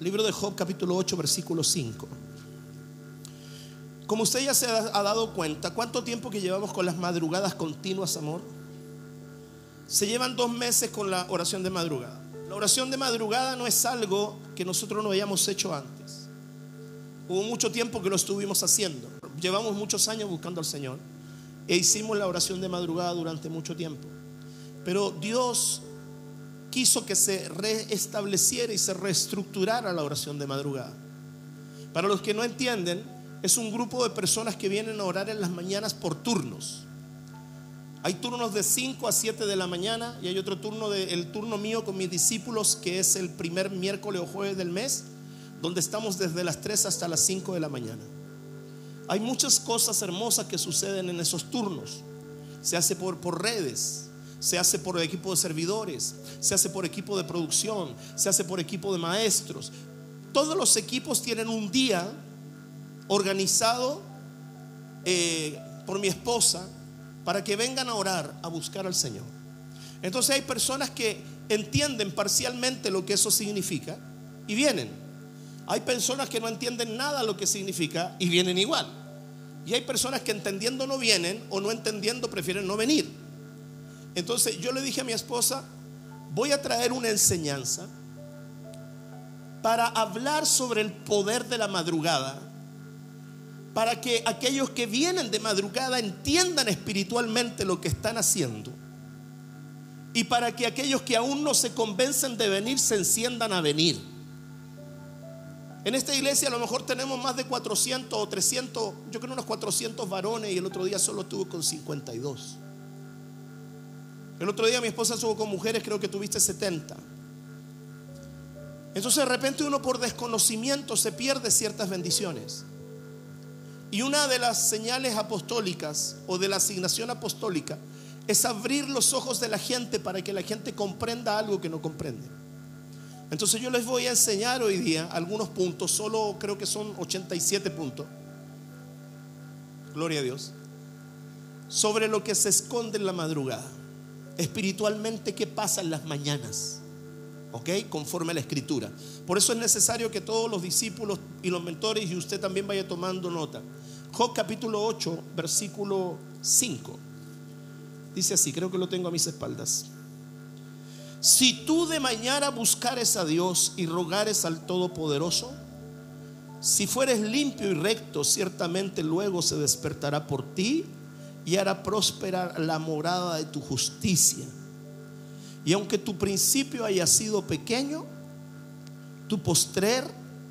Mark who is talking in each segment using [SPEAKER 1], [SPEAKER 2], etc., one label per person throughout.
[SPEAKER 1] Libro de Job capítulo 8 versículo 5. Como usted ya se ha dado cuenta, ¿cuánto tiempo que llevamos con las madrugadas continuas, amor? Se llevan dos meses con la oración de madrugada. La oración de madrugada no es algo que nosotros no hayamos hecho antes. Hubo mucho tiempo que lo estuvimos haciendo. Llevamos muchos años buscando al Señor e hicimos la oración de madrugada durante mucho tiempo. Pero Dios quiso que se reestableciera y se reestructurara la oración de madrugada. Para los que no entienden, es un grupo de personas que vienen a orar en las mañanas por turnos. Hay turnos de 5 a 7 de la mañana y hay otro turno, de, el turno mío con mis discípulos que es el primer miércoles o jueves del mes, donde estamos desde las 3 hasta las 5 de la mañana. Hay muchas cosas hermosas que suceden en esos turnos. Se hace por, por redes, se hace por equipo de servidores, se hace por equipo de producción, se hace por equipo de maestros. Todos los equipos tienen un día organizado eh, por mi esposa para que vengan a orar, a buscar al Señor. Entonces hay personas que entienden parcialmente lo que eso significa y vienen. Hay personas que no entienden nada lo que significa y vienen igual. Y hay personas que entendiendo no vienen o no entendiendo prefieren no venir. Entonces yo le dije a mi esposa, voy a traer una enseñanza para hablar sobre el poder de la madrugada para que aquellos que vienen de madrugada entiendan espiritualmente lo que están haciendo. Y para que aquellos que aún no se convencen de venir se enciendan a venir. En esta iglesia a lo mejor tenemos más de 400 o 300, yo creo unos 400 varones y el otro día solo estuvo con 52. El otro día mi esposa estuvo con mujeres, creo que tuviste 70. Entonces de repente uno por desconocimiento se pierde ciertas bendiciones. Y una de las señales apostólicas o de la asignación apostólica es abrir los ojos de la gente para que la gente comprenda algo que no comprende. Entonces yo les voy a enseñar hoy día algunos puntos, solo creo que son 87 puntos. Gloria a Dios. Sobre lo que se esconde en la madrugada. Espiritualmente, ¿qué pasa en las mañanas? ¿Ok? Conforme a la escritura. Por eso es necesario que todos los discípulos y los mentores y usted también vaya tomando nota. Job capítulo 8, versículo 5. Dice así, creo que lo tengo a mis espaldas. Si tú de mañana buscares a Dios y rogares al Todopoderoso, si fueres limpio y recto, ciertamente luego se despertará por ti y hará próspera la morada de tu justicia. Y aunque tu principio haya sido pequeño, tu postrer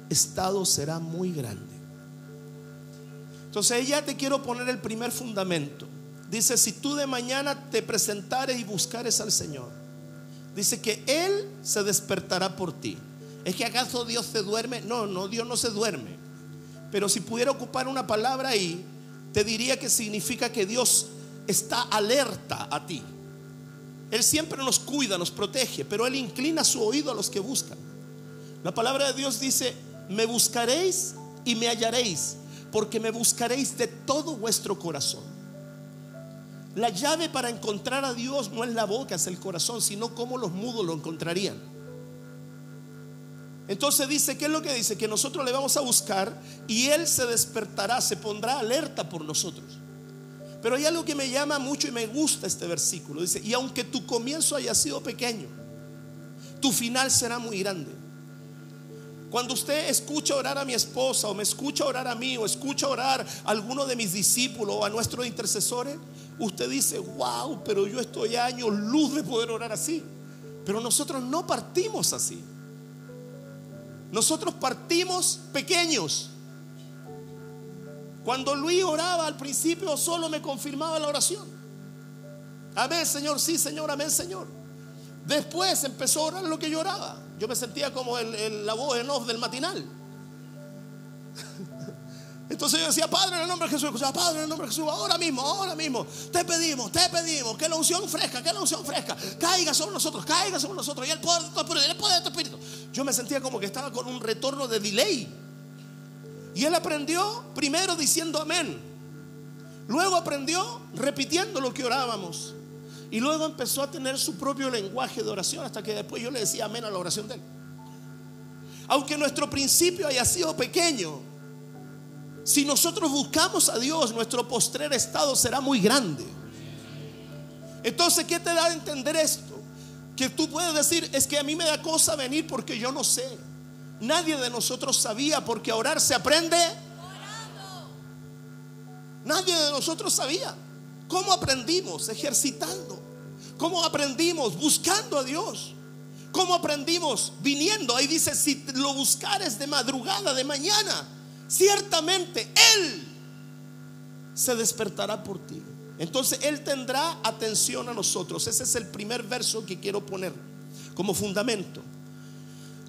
[SPEAKER 1] estado será muy grande. Entonces ya te quiero poner el primer fundamento. Dice, si tú de mañana te presentares y buscares al Señor, dice que Él se despertará por ti. ¿Es que acaso Dios se duerme? No, no, Dios no se duerme. Pero si pudiera ocupar una palabra ahí, te diría que significa que Dios está alerta a ti. Él siempre nos cuida, nos protege, pero Él inclina su oído a los que buscan. La palabra de Dios dice, me buscaréis y me hallaréis porque me buscaréis de todo vuestro corazón. La llave para encontrar a Dios no es la boca, es el corazón, sino cómo los mudos lo encontrarían. Entonces dice, ¿qué es lo que dice? Que nosotros le vamos a buscar y Él se despertará, se pondrá alerta por nosotros. Pero hay algo que me llama mucho y me gusta este versículo. Dice, y aunque tu comienzo haya sido pequeño, tu final será muy grande. Cuando usted escucha orar a mi esposa o me escucha orar a mí o escucha orar a alguno de mis discípulos o a nuestros intercesores, usted dice, wow, pero yo estoy años luz de poder orar así. Pero nosotros no partimos así. Nosotros partimos pequeños. Cuando Luis oraba al principio solo me confirmaba la oración. Amén, Señor, sí, Señor, amén, Señor. Después empezó a orar lo que yo oraba. Yo me sentía como la voz en off del matinal. Entonces yo decía, Padre, en el nombre de Jesús, Padre, en el nombre de Jesús, ahora mismo, ahora mismo, te pedimos, te pedimos, que la unción fresca, que la unción fresca, caiga sobre nosotros, caiga sobre nosotros, y el poder de tu espíritu, el poder de tu espíritu. Yo me sentía como que estaba con un retorno de delay. Y él aprendió primero diciendo amén. Luego aprendió repitiendo lo que orábamos. Y luego empezó a tener su propio lenguaje de oración hasta que después yo le decía amén a la oración de él. Aunque nuestro principio haya sido pequeño, si nosotros buscamos a Dios, nuestro postrer estado será muy grande. Entonces, ¿qué te da a entender esto? Que tú puedes decir, es que a mí me da cosa venir porque yo no sé. Nadie de nosotros sabía porque orar se aprende. Nadie de nosotros sabía. ¿Cómo aprendimos? Ejercitando. ¿Cómo aprendimos? Buscando a Dios. ¿Cómo aprendimos? Viniendo. Ahí dice, si lo buscares de madrugada, de mañana, ciertamente Él se despertará por ti. Entonces Él tendrá atención a nosotros. Ese es el primer verso que quiero poner como fundamento.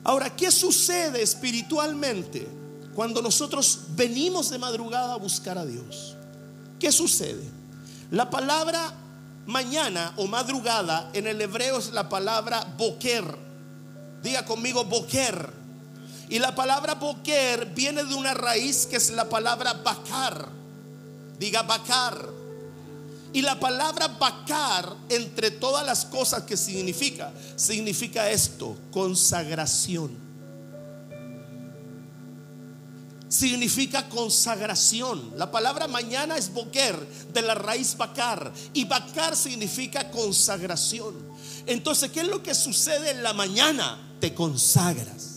[SPEAKER 1] Ahora, ¿qué sucede espiritualmente cuando nosotros venimos de madrugada a buscar a Dios? ¿Qué sucede? La palabra mañana o madrugada en el hebreo es la palabra boker. Diga conmigo boker. Y la palabra boker viene de una raíz que es la palabra bakar. Diga bakar. Y la palabra bakar, entre todas las cosas que significa, significa esto, consagración. Significa consagración. La palabra mañana es boker, de la raíz bakar. Y bakar significa consagración. Entonces, ¿qué es lo que sucede en la mañana? Te consagras.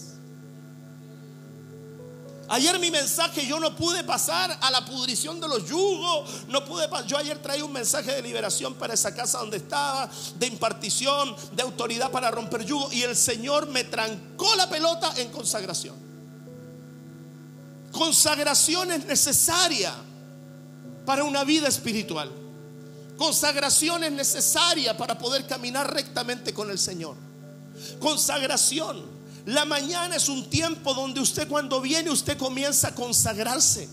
[SPEAKER 1] Ayer mi mensaje yo no pude pasar a la pudrición de los yugos, no pude yo ayer traí un mensaje de liberación para esa casa donde estaba, de impartición, de autoridad para romper yugo y el Señor me trancó la pelota en consagración. Consagración es necesaria para una vida espiritual. Consagración es necesaria para poder caminar rectamente con el Señor. Consagración la mañana es un tiempo donde usted cuando viene usted comienza a consagrarse.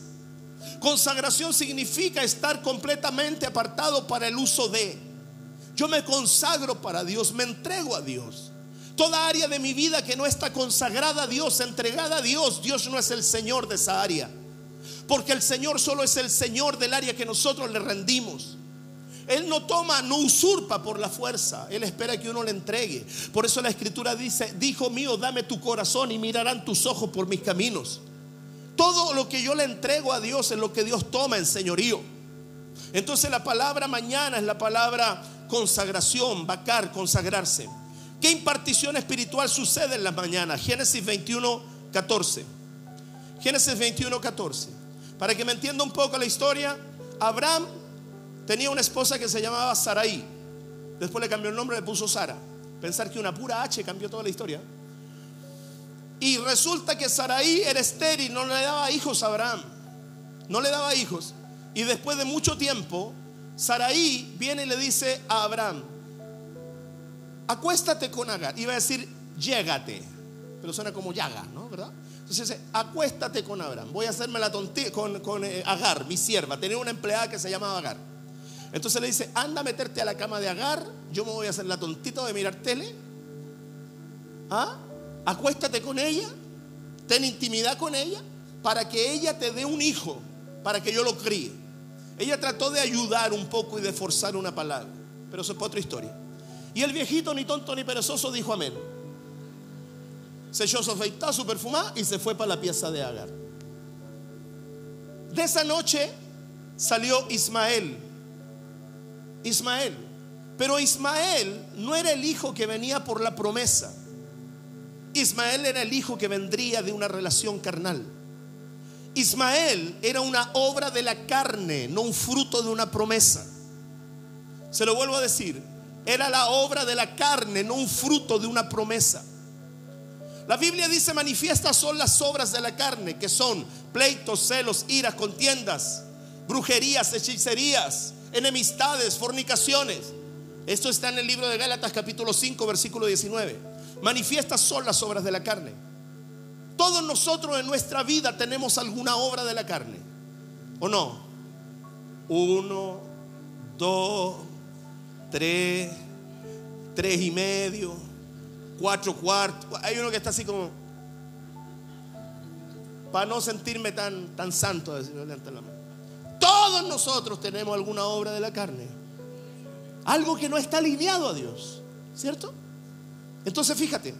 [SPEAKER 1] Consagración significa estar completamente apartado para el uso de. Yo me consagro para Dios, me entrego a Dios. Toda área de mi vida que no está consagrada a Dios, entregada a Dios, Dios no es el Señor de esa área. Porque el Señor solo es el Señor del área que nosotros le rendimos. Él no toma, no usurpa por la fuerza. Él espera que uno le entregue. Por eso la escritura dice, dijo mío, dame tu corazón y mirarán tus ojos por mis caminos. Todo lo que yo le entrego a Dios es lo que Dios toma en señorío. Entonces la palabra mañana es la palabra consagración, vacar, consagrarse. ¿Qué impartición espiritual sucede en la mañana? Génesis 21, 14. Génesis 21, 14. Para que me entienda un poco la historia, Abraham Tenía una esposa que se llamaba Saraí. Después le cambió el nombre, le puso Sara. Pensar que una pura H cambió toda la historia. Y resulta que Saraí era estéril, no le daba hijos a Abraham. No le daba hijos. Y después de mucho tiempo, Saraí viene y le dice a Abraham, acuéstate con Agar. Iba a decir, llégate. Pero suena como llaga, ¿no? ¿Verdad? Entonces dice, acuéstate con Abraham. Voy a hacerme la tontilla con, eh, Agar, mi sierva. Tenía una empleada que se llamaba Agar. Entonces le dice, anda a meterte a la cama de Agar, yo me voy a hacer la tontita de mirar tele. ¿Ah? Acuéstate con ella, ten intimidad con ella, para que ella te dé un hijo, para que yo lo críe. Ella trató de ayudar un poco y de forzar una palabra, pero eso es otra historia. Y el viejito, ni tonto ni perezoso, dijo amén. Se echó su afeitada, su perfumada y se fue para la pieza de Agar. De esa noche salió Ismael, Ismael. Pero Ismael no era el hijo que venía por la promesa. Ismael era el hijo que vendría de una relación carnal. Ismael era una obra de la carne, no un fruto de una promesa. Se lo vuelvo a decir, era la obra de la carne, no un fruto de una promesa. La Biblia dice, manifiestas son las obras de la carne, que son pleitos, celos, iras, contiendas, brujerías, hechicerías, enemistades, fornicaciones. Esto está en el libro de Gálatas capítulo 5 versículo 19. Manifiestas son las obras de la carne. Todos nosotros en nuestra vida tenemos alguna obra de la carne. ¿O no? Uno, dos, tres, tres y medio, cuatro cuartos. Hay uno que está así como, para no sentirme tan, tan santo, decirlo la mano. Todos nosotros tenemos alguna obra de la carne. Algo que no está alineado a Dios. ¿Cierto? Entonces fíjate,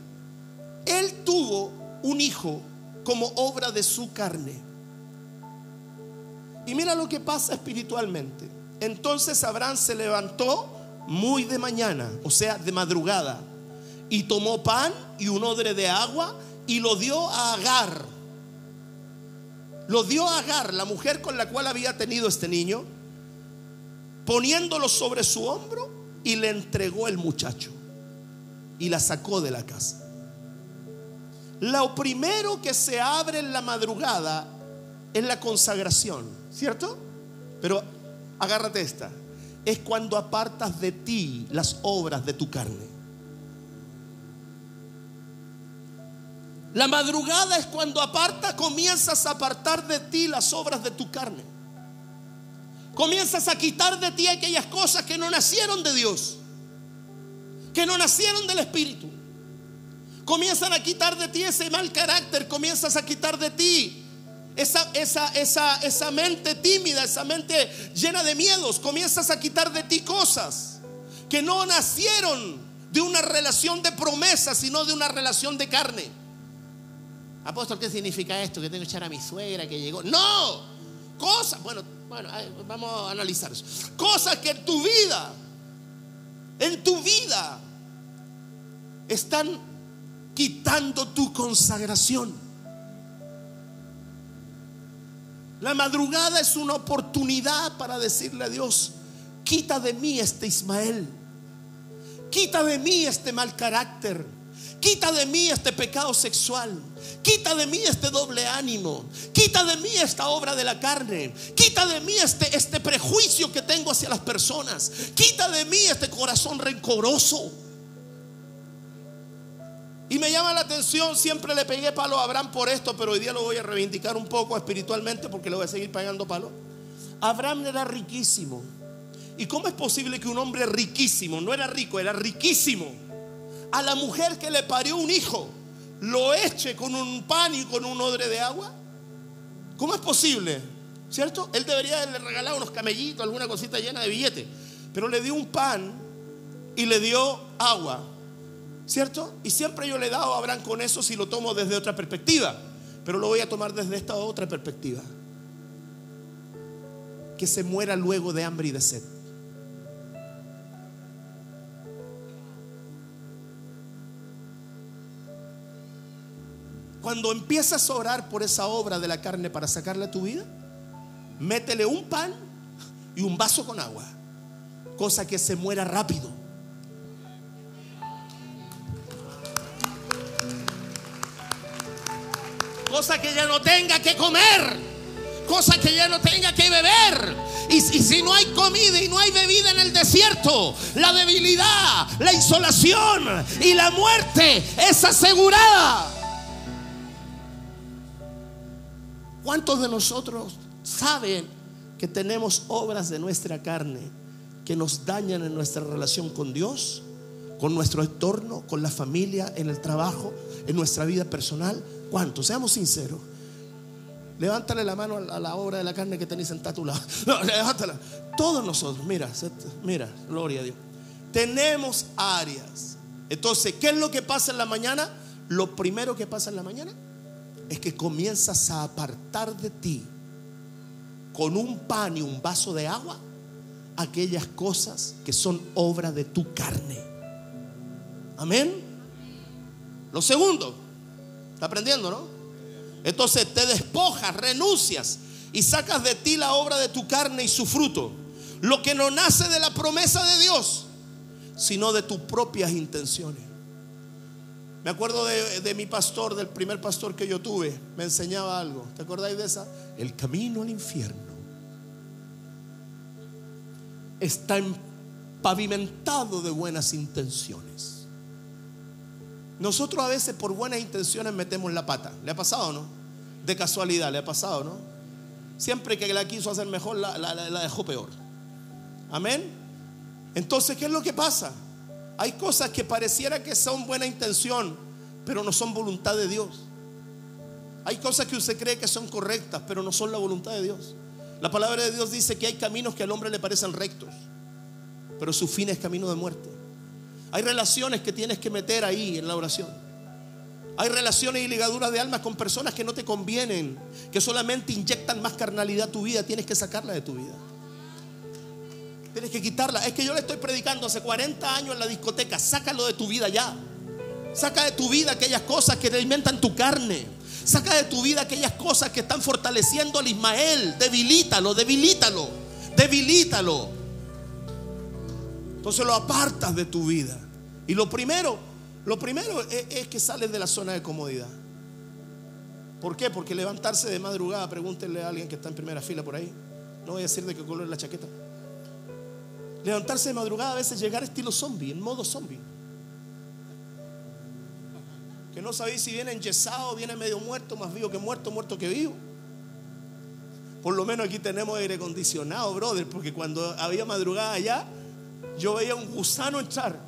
[SPEAKER 1] él tuvo un hijo como obra de su carne. Y mira lo que pasa espiritualmente. Entonces Abraham se levantó muy de mañana, o sea, de madrugada, y tomó pan y un odre de agua y lo dio a Agar. Lo dio a Agar, la mujer con la cual había tenido este niño, poniéndolo sobre su hombro y le entregó el muchacho y la sacó de la casa. Lo primero que se abre en la madrugada es la consagración, ¿cierto? Pero agárrate esta, es cuando apartas de ti las obras de tu carne. La madrugada es cuando aparta, comienzas a apartar de ti las obras de tu carne. Comienzas a quitar de ti aquellas cosas que no nacieron de Dios, que no nacieron del Espíritu. Comienzan a quitar de ti ese mal carácter, comienzas a quitar de ti esa, esa, esa, esa mente tímida, esa mente llena de miedos. Comienzas a quitar de ti cosas que no nacieron de una relación de promesa, sino de una relación de carne. Apóstol, ¿qué significa esto? Que tengo que echar a mi suegra que llegó. No, cosas, bueno, bueno, vamos a analizar eso. Cosas que en tu vida, en tu vida, están quitando tu consagración. La madrugada es una oportunidad para decirle a Dios, quita de mí este Ismael, quita de mí este mal carácter, quita de mí este pecado sexual, quita de mí este doble ánimo, quita de mí esta obra de la carne, quita de mí este, este prejuicio que tengo hacia las personas, quita de mí este corazón rencoroso. Y me llama la atención, siempre le pegué palo a Abraham por esto, pero hoy día lo voy a reivindicar un poco espiritualmente porque le voy a seguir pagando palo. Abraham era riquísimo. ¿Y cómo es posible que un hombre riquísimo, no era rico, era riquísimo, a la mujer que le parió un hijo, lo eche con un pan y con un odre de agua? ¿Cómo es posible? ¿Cierto? Él debería haberle regalado unos camellitos, alguna cosita llena de billetes, pero le dio un pan y le dio agua. ¿Cierto? Y siempre yo le he dado a Abraham con eso si lo tomo desde otra perspectiva. Pero lo voy a tomar desde esta otra perspectiva. Que se muera luego de hambre y de sed. Cuando empiezas a orar por esa obra de la carne para sacarle a tu vida, métele un pan y un vaso con agua. Cosa que se muera rápido. cosa que ya no tenga que comer, cosa que ya no tenga que beber. Y, si no hay comida y no hay bebida en el desierto, la debilidad, la insolación y la muerte es asegurada. ¿Cuántos de nosotros saben que tenemos obras de nuestra carne que nos dañan en nuestra relación con Dios, con nuestro entorno, con la familia, en el trabajo, en nuestra vida personal? ¿Cuántos? Seamos sinceros. Levántale la mano a la obra de la carne que tenéis en tu lado. No, levántala. Todos nosotros, mira, mira, gloria a Dios. Tenemos áreas. Entonces, ¿qué es lo que pasa en la mañana? Lo primero que pasa en la mañana es que comienzas a apartar de ti con un pan y un vaso de agua aquellas cosas que son obra de tu carne. Amén. Lo segundo, ¿Está aprendiendo, no? Entonces te despojas, renuncias y sacas de ti la obra de tu carne y su fruto. Lo que no nace de la promesa de Dios, sino de tus propias intenciones. Me acuerdo de, de, mi pastor, del primer pastor que yo tuve, me enseñaba algo. ¿Te acordáis de esa? El camino al infierno está pavimentado de buenas intenciones. Nosotros a veces por buenas intenciones metemos la pata. ¿Le ha pasado o no? De casualidad, ¿le ha pasado no? Siempre que la quiso hacer mejor, la, la dejó peor. Amén. Entonces, ¿qué es lo que pasa? Hay cosas que pareciera que son buena intención, pero no son voluntad de Dios. Hay cosas que usted cree que son correctas, pero no son la voluntad de Dios. La palabra de Dios dice que hay caminos que al hombre le parecen rectos, pero su fin es camino de muerte. Hay relaciones que tienes que meter ahí en la oración. Hay relaciones y ligaduras de almas con personas que no te convienen, que solamente inyectan más carnalidad a tu vida. Tienes que sacarla de tu vida. Tienes que quitarla. Es que yo le estoy predicando hace 40 años en la discoteca. Sácalo de tu vida ya. Saca de tu vida aquellas cosas que alimentan tu carne. Saca de tu vida aquellas cosas que están fortaleciendo al Ismael. Debilítalo, debilítalo, debilítalo. Entonces lo apartas de tu vida. Y lo primero, lo primero es, que sales de la zona de comodidad. ¿Por qué? Porque levantarse de madrugada, pregúntenle a alguien que está en primera fila por ahí. No voy a decir de qué color es la chaqueta. Levantarse de madrugada a veces llegar estilo zombie, en modo zombie. Que no sabéis si viene enyesado, viene medio muerto, más vivo que muerto, muerto que vivo. Por lo menos aquí tenemos aire acondicionado, brother, porque cuando había madrugada allá, yo veía un gusano entrar.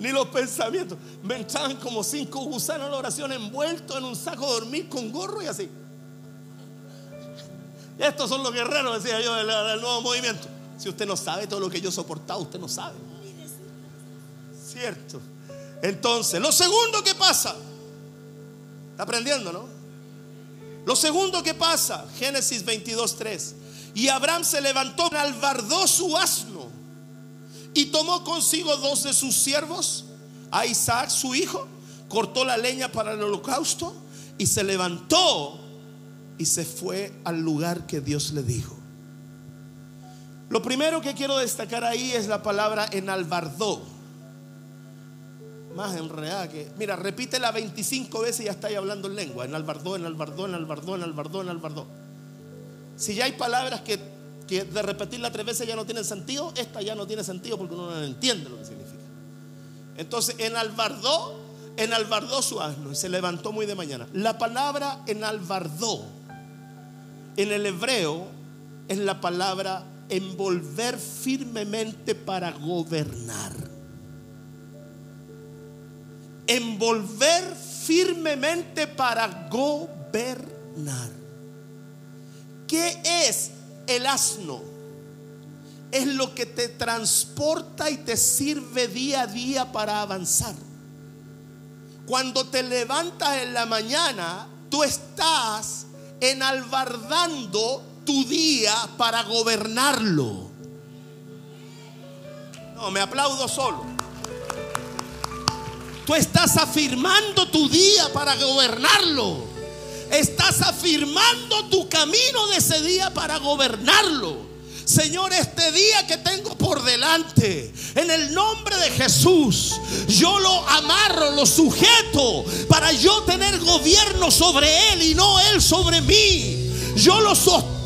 [SPEAKER 1] Ni los pensamientos. Me entraban como cinco gusanos en la oración envueltos en un saco de dormir con gorro y así. Estos son los guerreros, decía yo, del, nuevo movimiento. Si usted no sabe todo lo que yo he soportado, usted no sabe. Cierto. Entonces, lo segundo que pasa, está aprendiendo, ¿no? Lo segundo que pasa, Génesis 22, 3. Y Abraham se levantó, albardó su asno y tomó consigo dos de sus siervos, a Isaac su hijo, cortó la leña para el holocausto y se levantó y se fue al lugar que Dios le dijo. Lo primero que quiero destacar ahí es la palabra enalbardó. Más enredada que. Mira, repítela 25 veces y ya está ahí hablando en lengua. Enalbardó, enalbardó, enalbardó, enalbardó, enalbardó. Si ya hay palabras que, que de repetirla tres veces ya no tienen sentido, esta ya no tiene sentido porque uno no entiende lo que significa. Entonces, enalbardó, enalbardó su asno y se levantó muy de mañana. La palabra enalbardó en el hebreo es la palabra envolver firmemente para gobernar. Envolver firmemente para gobernar. ¿Qué es el asno? Es lo que te transporta y te sirve día a día para avanzar. Cuando te levantas en la mañana, tú estás enalbardando tu día para gobernarlo. No, me aplaudo solo. Tú estás afirmando tu día para gobernarlo. Estás afirmando tu camino de ese día para gobernarlo. Señor, este día que tengo por delante, en el nombre de Jesús, yo lo amarro, lo sujeto para yo tener gobierno sobre Él y no Él sobre mí. Yo lo,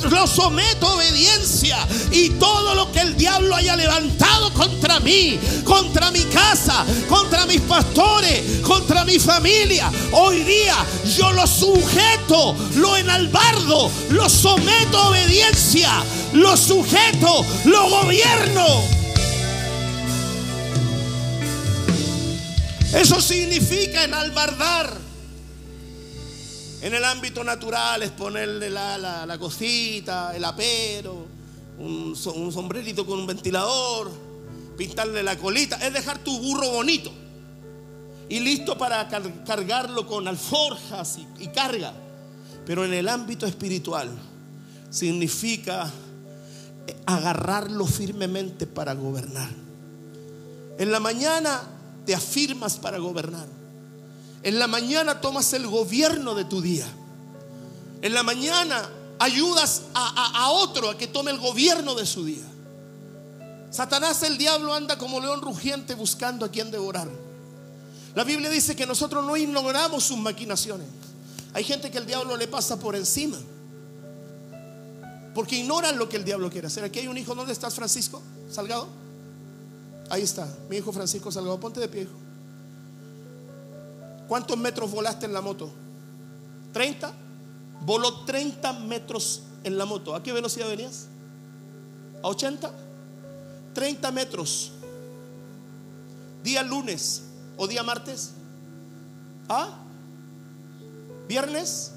[SPEAKER 1] lo someto a obediencia y todo lo que el diablo haya levantado contra mí, contra mi casa, contra mis pastores, contra mi familia, hoy día yo lo sujeto, lo enalbardo, lo someto a obediencia, lo sujeto, lo gobierno. Eso significa enalbardar. En el ámbito natural es ponerle la, la, cosita, el apero, un, sombrerito con un ventilador, pintarle la colita, es dejar tu burro bonito y listo para cargarlo con alforjas y, y carga. Pero en el ámbito espiritual significa agarrarlo firmemente para gobernar. En la mañana te afirmas para gobernar. En la mañana tomas el gobierno de tu día. En la mañana ayudas a, otro a que tome el gobierno de su día. Satanás, el diablo, anda como león rugiente buscando a quien devorar. La Biblia dice que nosotros no ignoramos sus maquinaciones. Hay gente que el diablo le pasa por encima. Porque ignoran lo que el diablo quiere hacer. Aquí hay un hijo. ¿Dónde estás, Francisco? Salgado. Ahí está. Mi hijo Francisco Salgado. Ponte de pie, hijo. ¿Cuántos metros volaste en la moto? ¿30? Voló 30 metros en la moto. ¿A qué velocidad venías? ¿A 80? 30 metros. Día lunes o día martes. ¿Ah? ¿Viernes?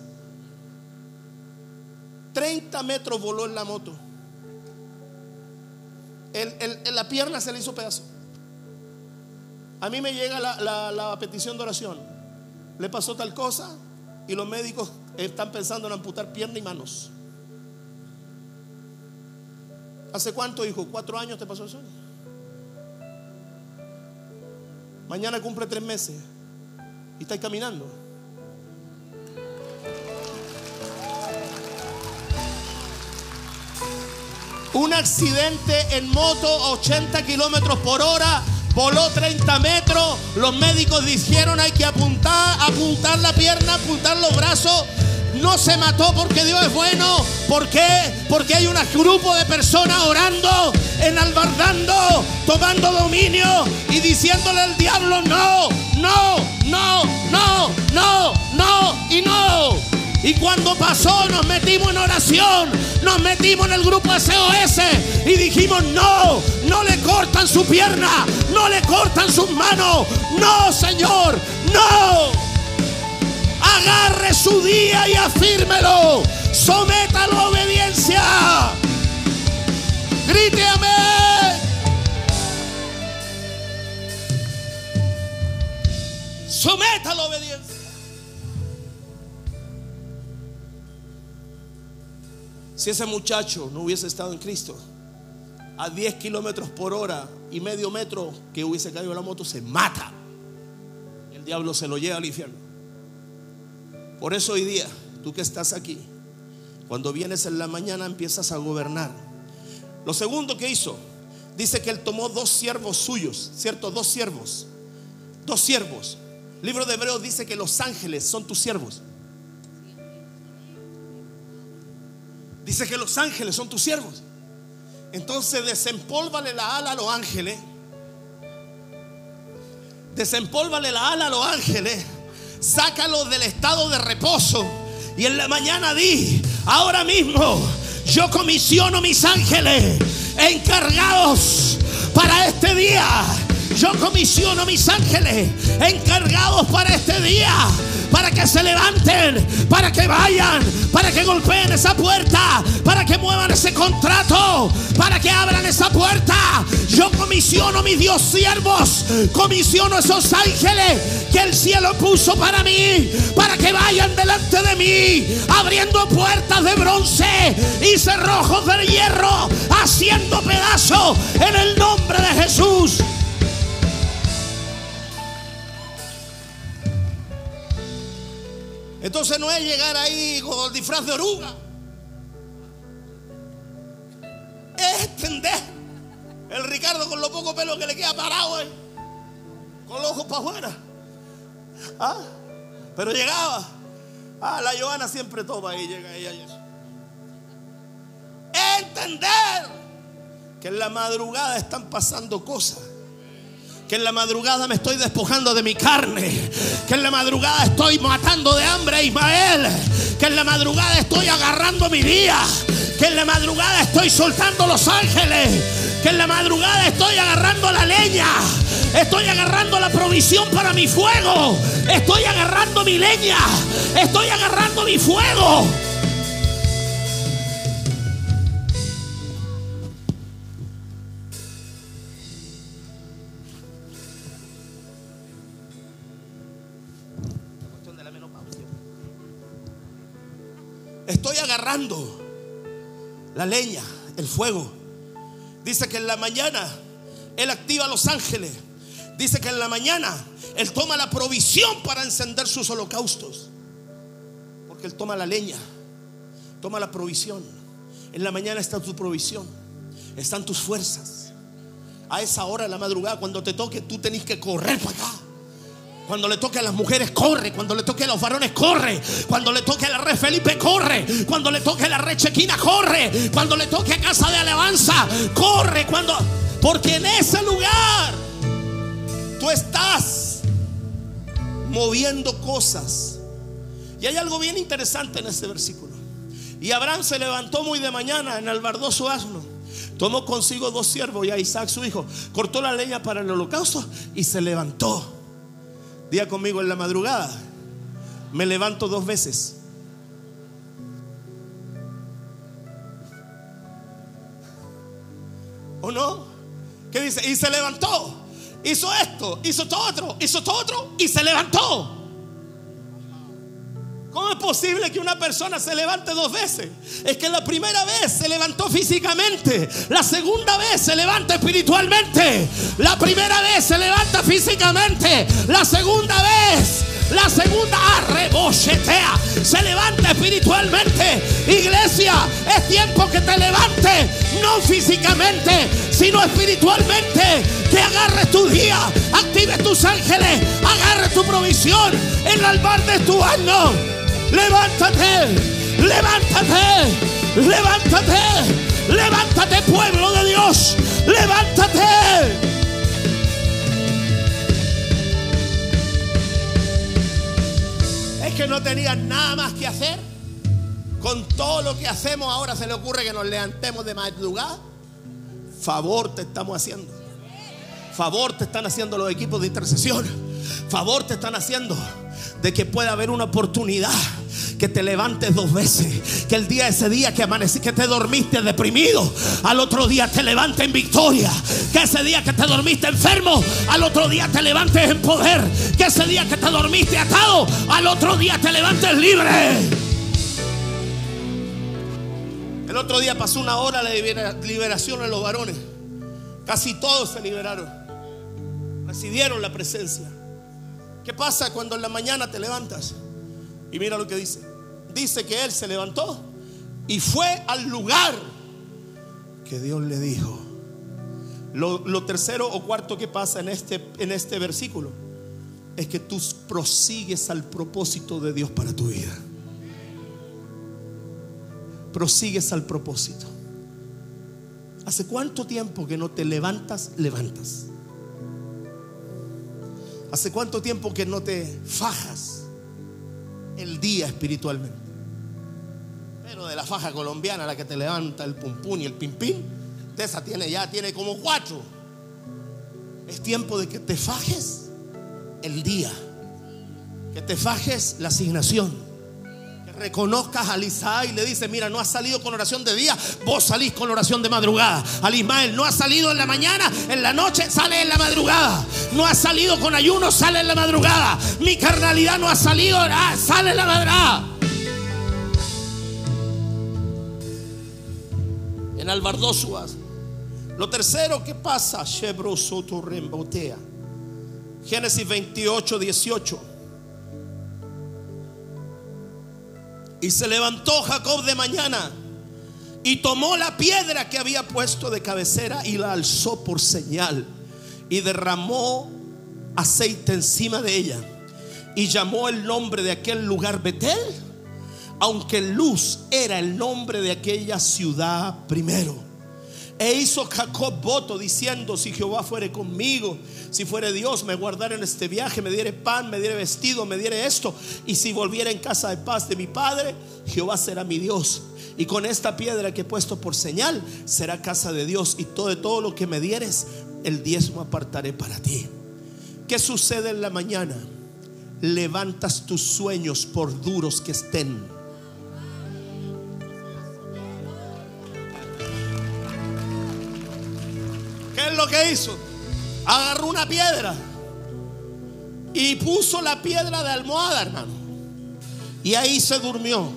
[SPEAKER 1] 30 metros voló en la moto. la pierna se le hizo pedazo. A mí me llega la, la petición de oración. Le pasó tal cosa y los médicos están pensando en amputar pierna y manos. ¿Hace cuánto, hijo? ¿Cuatro años te pasó eso? Mañana cumple tres meses y estáis caminando. Un accidente en moto 80 kilómetros por hora, voló 30 metros. Los médicos dijeron hay que apuntar, apuntar la pierna, apuntar los brazos no se mató porque Dios es bueno. ¿Por qué? Porque hay un grupo de personas orando, enalbardando, tomando dominio y diciéndole al diablo no, no, no, no, no, no y no. Y cuando pasó nos metimos en oración, nos metimos en el grupo SOS y dijimos, no, no le cortan su pierna, no le cortan sus manos, no Señor, no agarre su día y afírmelo. Sométalo a obediencia. Grite amén. Sométalo a obediencia. Si ese muchacho no hubiese estado en Cristo, a 10 kilómetros por hora y medio metro que hubiese caído la moto, se mata. El diablo se lo lleva al infierno. Por eso hoy día, tú que estás aquí, cuando vienes en la mañana empiezas a gobernar. Lo segundo que hizo, dice que él tomó dos siervos suyos, ¿cierto? Dos siervos. Dos siervos. libro de Hebreos dice que los ángeles son tus siervos. Dice que los ángeles son tus siervos. Entonces desempólvale la ala a los ángeles. Desempólvale la ala a los ángeles sácalo del estado de reposo. Y en la mañana di, ahora mismo yo comisiono mis ángeles encargados para este día. Yo comisiono mis ángeles encargados para este día para que se levanten, para que vayan, para que golpeen esa puerta, para que muevan ese contrato, para que abran esa puerta. Yo comisiono, mi Dios, siervos, comisiono esos ángeles que el cielo puso para mí, para que vayan delante de mí, abriendo puertas de bronce y cerrojos de hierro, haciendo pedazos en el nombre de Jesús. Entonces no es llegar ahí con el disfraz de oruga. Es extender. El Ricardo con lo poco pelo que le queda parado, eh, con los ojos para afuera. ¿Ah? Pero llegaba. Ah, la Joana siempre toma y llega ella. Entender que en la madrugada están pasando cosas que en la madrugada me estoy despojando de mi carne. Que en la madrugada estoy matando de hambre a Ismael. Que en la madrugada estoy agarrando mi día. Que en la madrugada estoy soltando los ángeles. Que en la madrugada estoy agarrando la leña. Estoy agarrando la provisión para mi fuego. Estoy agarrando mi leña. Estoy agarrando mi fuego. Estoy agarrando la leña, el fuego. Dice que en la mañana Él activa los ángeles. Dice que en la mañana Él toma la provisión para encender sus holocaustos. Porque Él toma la leña, toma la provisión. En la mañana está tu provisión, están tus fuerzas. A esa hora la madrugada, cuando te toque, tú tenés que correr para acá. Cuando le toque a las mujeres, corre. Cuando le toque a los varones, corre. Cuando le toque a la red Felipe, corre. Cuando le toque a la red Chequina, corre. Cuando le toque a casa de alabanza, corre. Cuando, porque en ese lugar tú estás moviendo cosas. Y hay algo bien interesante en este versículo. Y Abraham se levantó muy de mañana en el bardoso asno. Tomó consigo dos siervos y a Isaac su hijo. Cortó la leña para el holocausto y se levantó. Día conmigo en la madrugada. Me levanto dos veces. ¿O no? ¿Qué dice? Y se levantó. Hizo esto, hizo todo otro, hizo todo otro y se levantó. ¿Cómo es posible que una persona se levante dos veces? Es que la primera vez se levantó físicamente, la segunda vez se levanta espiritualmente, la primera vez se levanta físicamente, la segunda vez, la segunda arrebochetea, se levanta espiritualmente. Iglesia, es tiempo que te levante, no físicamente, sino espiritualmente. Que agarres tu día, actives tus ángeles, agarre tu provisión en el albar de tu año. Levántate, levántate, levántate, levántate pueblo de Dios, levántate. Es que no tenían nada más que hacer. Con todo lo que hacemos ahora se le ocurre que nos levantemos de madrugada. Favor te estamos haciendo. Favor te están haciendo los equipos de intercesión. Favor te están haciendo de que pueda haber una oportunidad que te levantes dos veces, que el día ese día que amanecí, que te dormiste deprimido, al otro día te levantes en victoria, que ese día que te dormiste enfermo, al otro día te levantes en poder, que ese día que te dormiste atado, al otro día te levantes libre. El otro día pasó una hora de liberación en los varones. Casi todos se liberaron. Recibieron la presencia. ¿Qué pasa cuando en la mañana te levantas? Y mira lo que dice. Dice que él se levantó y fue al lugar que Dios le dijo. Lo, tercero o cuarto que pasa en este, en este versículo es que tú prosigues al propósito de Dios para tu vida. Prosigues al propósito. ¿Hace cuánto tiempo que no te levantas, levantas? ¿Hace cuánto tiempo que no te fajas? el día espiritualmente. Pero de la faja colombiana, la que te levanta el pum y el pimpín, de esa tiene ya, tiene como cuatro. Es tiempo de que te fajes el día, que te fajes la asignación reconozcas al Isaac y le dice, mira, no has salido con oración de día, vos salís con oración de madrugada. Al Ismael no ha salido en la mañana, en la noche sale en la madrugada. No ha salido con ayuno, sale en la madrugada. Mi carnalidad no ha salido, ah, sale en la madrugada. En Albardosuas. Lo tercero que pasa, Génesis 28, 18. Y se levantó Jacob de mañana y tomó la piedra que había puesto de cabecera y la alzó por señal y derramó aceite encima de ella y llamó el nombre de aquel lugar Betel, aunque Luz era el nombre de aquella ciudad primero. E hizo Jacob voto diciendo, si Jehová fuere conmigo, si fuere Dios, me guardara en este viaje, me diere pan, me diere vestido, me diere esto. Y si volviera en casa de paz de mi padre, Jehová será mi Dios. Y con esta piedra que he puesto por señal, será casa de Dios. Y todo, todo lo que me dieres, el diezmo apartaré para ti. ¿Qué sucede en la mañana? Levantas tus sueños por duros que estén lo que hizo? Agarró una piedra y puso la piedra de almohada, hermano. Y ahí se durmió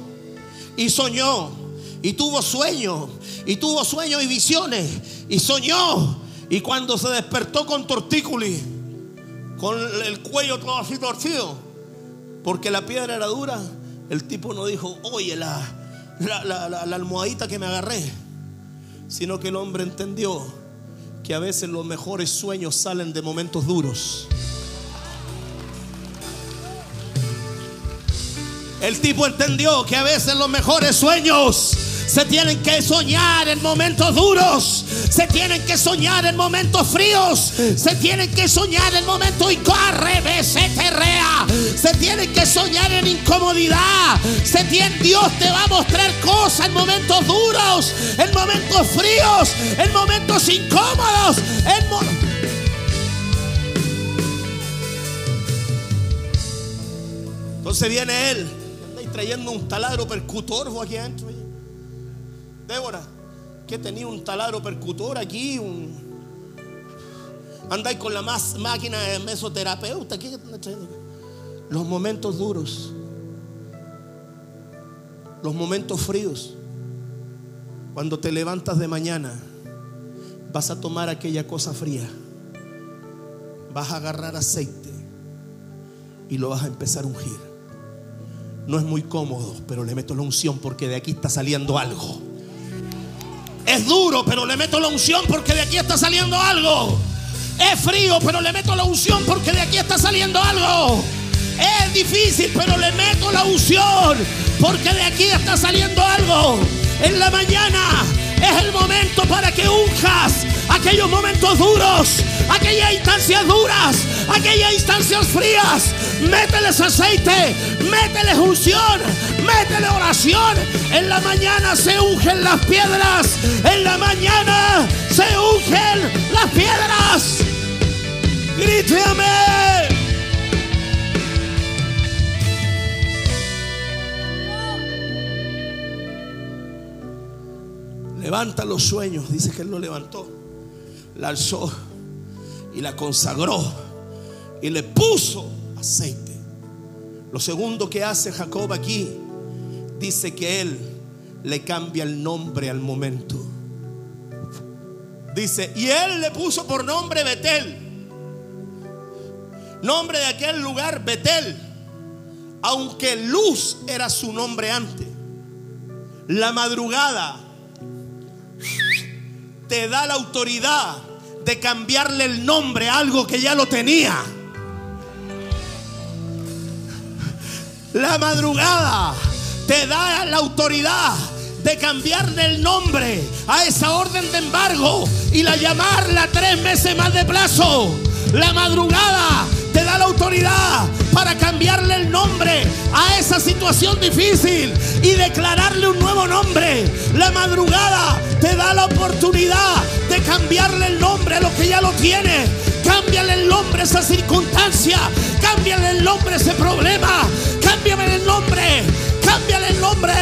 [SPEAKER 1] y soñó y tuvo sueños y tuvo sueños y visiones y soñó. Y cuando se despertó con tortículi, con el cuello todo así torcido, porque la piedra era dura, el tipo no dijo, oye, la, la, la almohadita que me agarré, sino que el hombre entendió que a veces los mejores sueños salen de momentos duros. El tipo entendió que a veces los mejores sueños se tienen que soñar en momentos duros. Se tienen que soñar en momentos fríos. Se tienen que soñar en momentos terrea. Se tienen que soñar en incomodidad. Se Dios te va a mostrar cosas en momentos duros, en momentos fríos, en momentos incómodos. Entonces viene él, trayendo un taladro percutor aquí adentro. Débora, que tenía un taladro percutor aquí, un... andáis con la más máquina de mesoterapeuta. ¿Qué Los momentos duros, los momentos fríos, cuando te levantas de mañana, vas a tomar aquella cosa fría, vas a agarrar aceite y lo vas a empezar a ungir. No es muy cómodo, pero le meto la unción porque de aquí está saliendo algo. Es duro, pero le meto la unción porque de aquí está saliendo algo. Es frío, pero le meto la unción porque de aquí está saliendo algo. Es difícil, pero le meto la unción porque de aquí está saliendo algo. En la mañana es el momento para que unjas aquellos momentos duros, aquellas instancias duras, aquellas instancias frías. Mételes aceite, mételes unción, métele oración. En la mañana se ungen las piedras. En la mañana Levanta los sueños, dice que él lo levantó, la alzó y la consagró y le puso aceite. Lo segundo que hace Jacob aquí, dice que él le cambia el nombre al momento. Dice, y él le puso por nombre Betel. Nombre de aquel lugar, Betel. Aunque Luz era su nombre antes. La madrugada te da la autoridad de cambiarle el nombre a algo que ya lo tenía. La madrugada te da la autoridad de cambiarle el nombre a esa orden de embargo y la llamarla tres meses más de plazo. La madrugada te da la autoridad para cambiarle el nombre a esa situación difícil y declararle un nuevo nombre. La madrugada te da la oportunidad de cambiarle el nombre a lo que ya lo tiene. Cámbiale el nombre a esa circunstancia. Cámbiale el nombre a ese problema. Cámbiale el nombre. Cámbiale el nombre.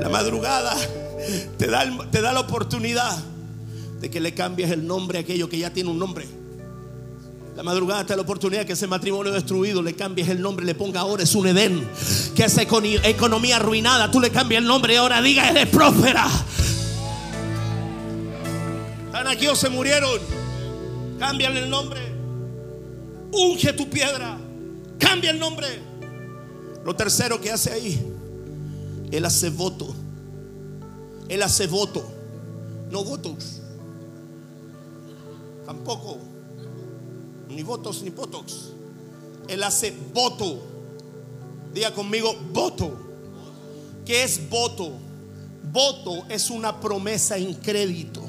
[SPEAKER 1] La madrugada te da, te da la oportunidad de que le cambies el nombre a aquello que ya tiene un nombre. La madrugada da la oportunidad que ese matrimonio destruido le cambies el nombre, le ponga ahora es un Edén. Que esa economía arruinada, tú le cambias el nombre y ahora diga eres próspera. Están aquí o se murieron. Cámbiale el nombre. Unge tu piedra. Cambia el nombre. Lo tercero que hace ahí, él hace voto. Él hace voto, no votos. Tampoco. Ni votos ni potox. Él hace voto. Diga conmigo, voto. ¿Qué es voto? Voto es una promesa en crédito.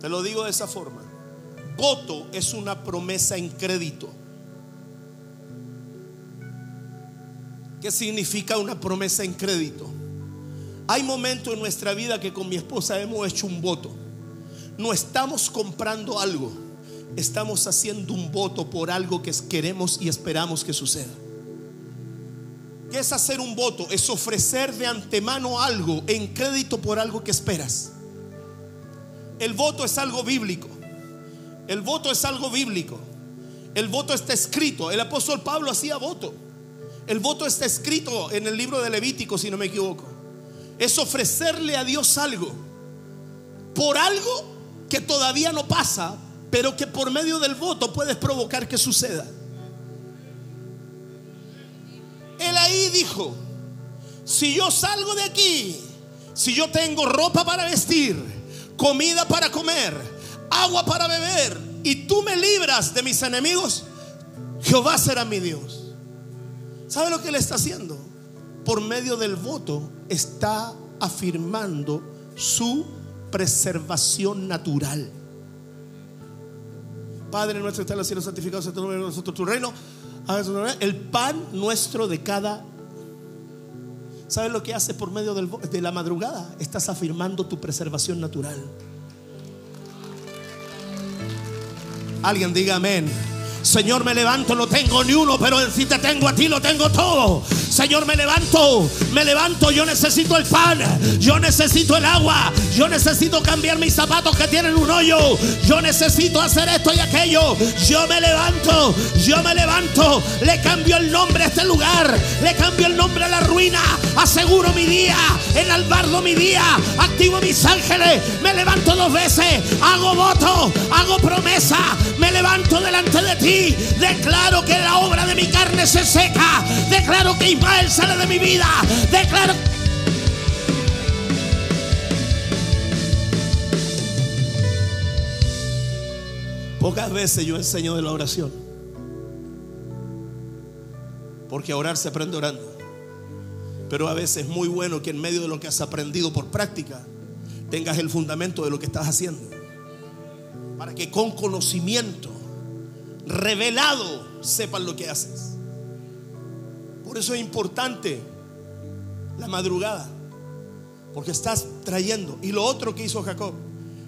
[SPEAKER 1] Te lo digo de esa forma. Voto es una promesa en crédito. ¿Qué significa una promesa en crédito? Hay momentos en nuestra vida que con mi esposa hemos hecho un voto no estamos comprando algo, estamos haciendo un voto por algo que queremos y esperamos que suceda. ¿Qué es hacer un voto? Es ofrecer de antemano algo en crédito por algo que esperas. El voto es algo bíblico. El voto es algo bíblico. El voto está escrito. El apóstol Pablo hacía voto. El voto está escrito en el libro de Levítico, si no me equivoco. Es ofrecerle a Dios algo. Por algo que todavía no pasa, pero que por medio del voto puedes provocar que suceda. Él ahí dijo, si yo salgo de aquí, si yo tengo ropa para vestir, comida para comer, agua para beber, y tú me libras de mis enemigos, Jehová será mi Dios. ¿Sabe lo que él está haciendo? Por medio del voto está afirmando su preservación natural. Padre nuestro está en el cielo, santificado sea tu nombre, nosotros tu reino. El pan nuestro de cada. ¿Sabes lo que hace por medio de la madrugada? Estás afirmando tu preservación natural. Alguien diga amén. Señor, me levanto, no tengo ni uno, pero si te tengo a ti, lo tengo todo. Señor, me levanto, me levanto, yo necesito el pan, yo necesito el agua, yo necesito cambiar mis zapatos que tienen un hoyo, yo necesito hacer esto y aquello, yo me levanto, yo me levanto, le cambio el nombre a este lugar, le cambio el nombre a la ruina, aseguro mi día, enalbardo mi día, activo mis ángeles, me levanto dos veces, hago voto, hago promesa, me levanto delante de ti, declaro que la obra de mi carne se seca, declaro que Ismael sale de mi vida, declaro Pocas veces yo enseño de la oración. Porque orar se aprende orando. Pero a veces es muy bueno que en medio de lo que has aprendido por práctica, tengas el fundamento de lo que estás haciendo. Para que con conocimiento revelado sepan lo que haces. Por eso es importante la madrugada. Porque estás trayendo. Y lo otro que hizo Jacob,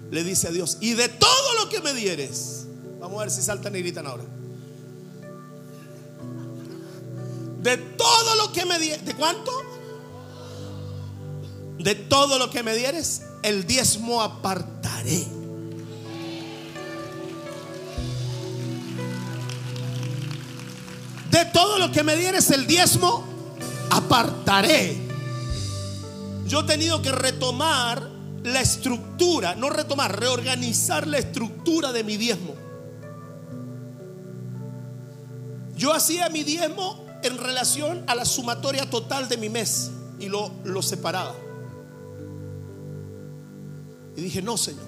[SPEAKER 1] le dice a Dios, y de todo lo que me dieres, vamos a ver si saltan y gritan ahora. De todo lo que me dieres, ¿de cuánto? De todo lo que me dieres, el diezmo apartaré. De todo lo que me dieres, el diezmo apartaré. Yo he tenido que retomar la estructura, no retomar, reorganizar la estructura de mi diezmo. Yo hacía mi diezmo en relación a la sumatoria total de mi mes y lo, lo separaba. Y dije, no, Señor,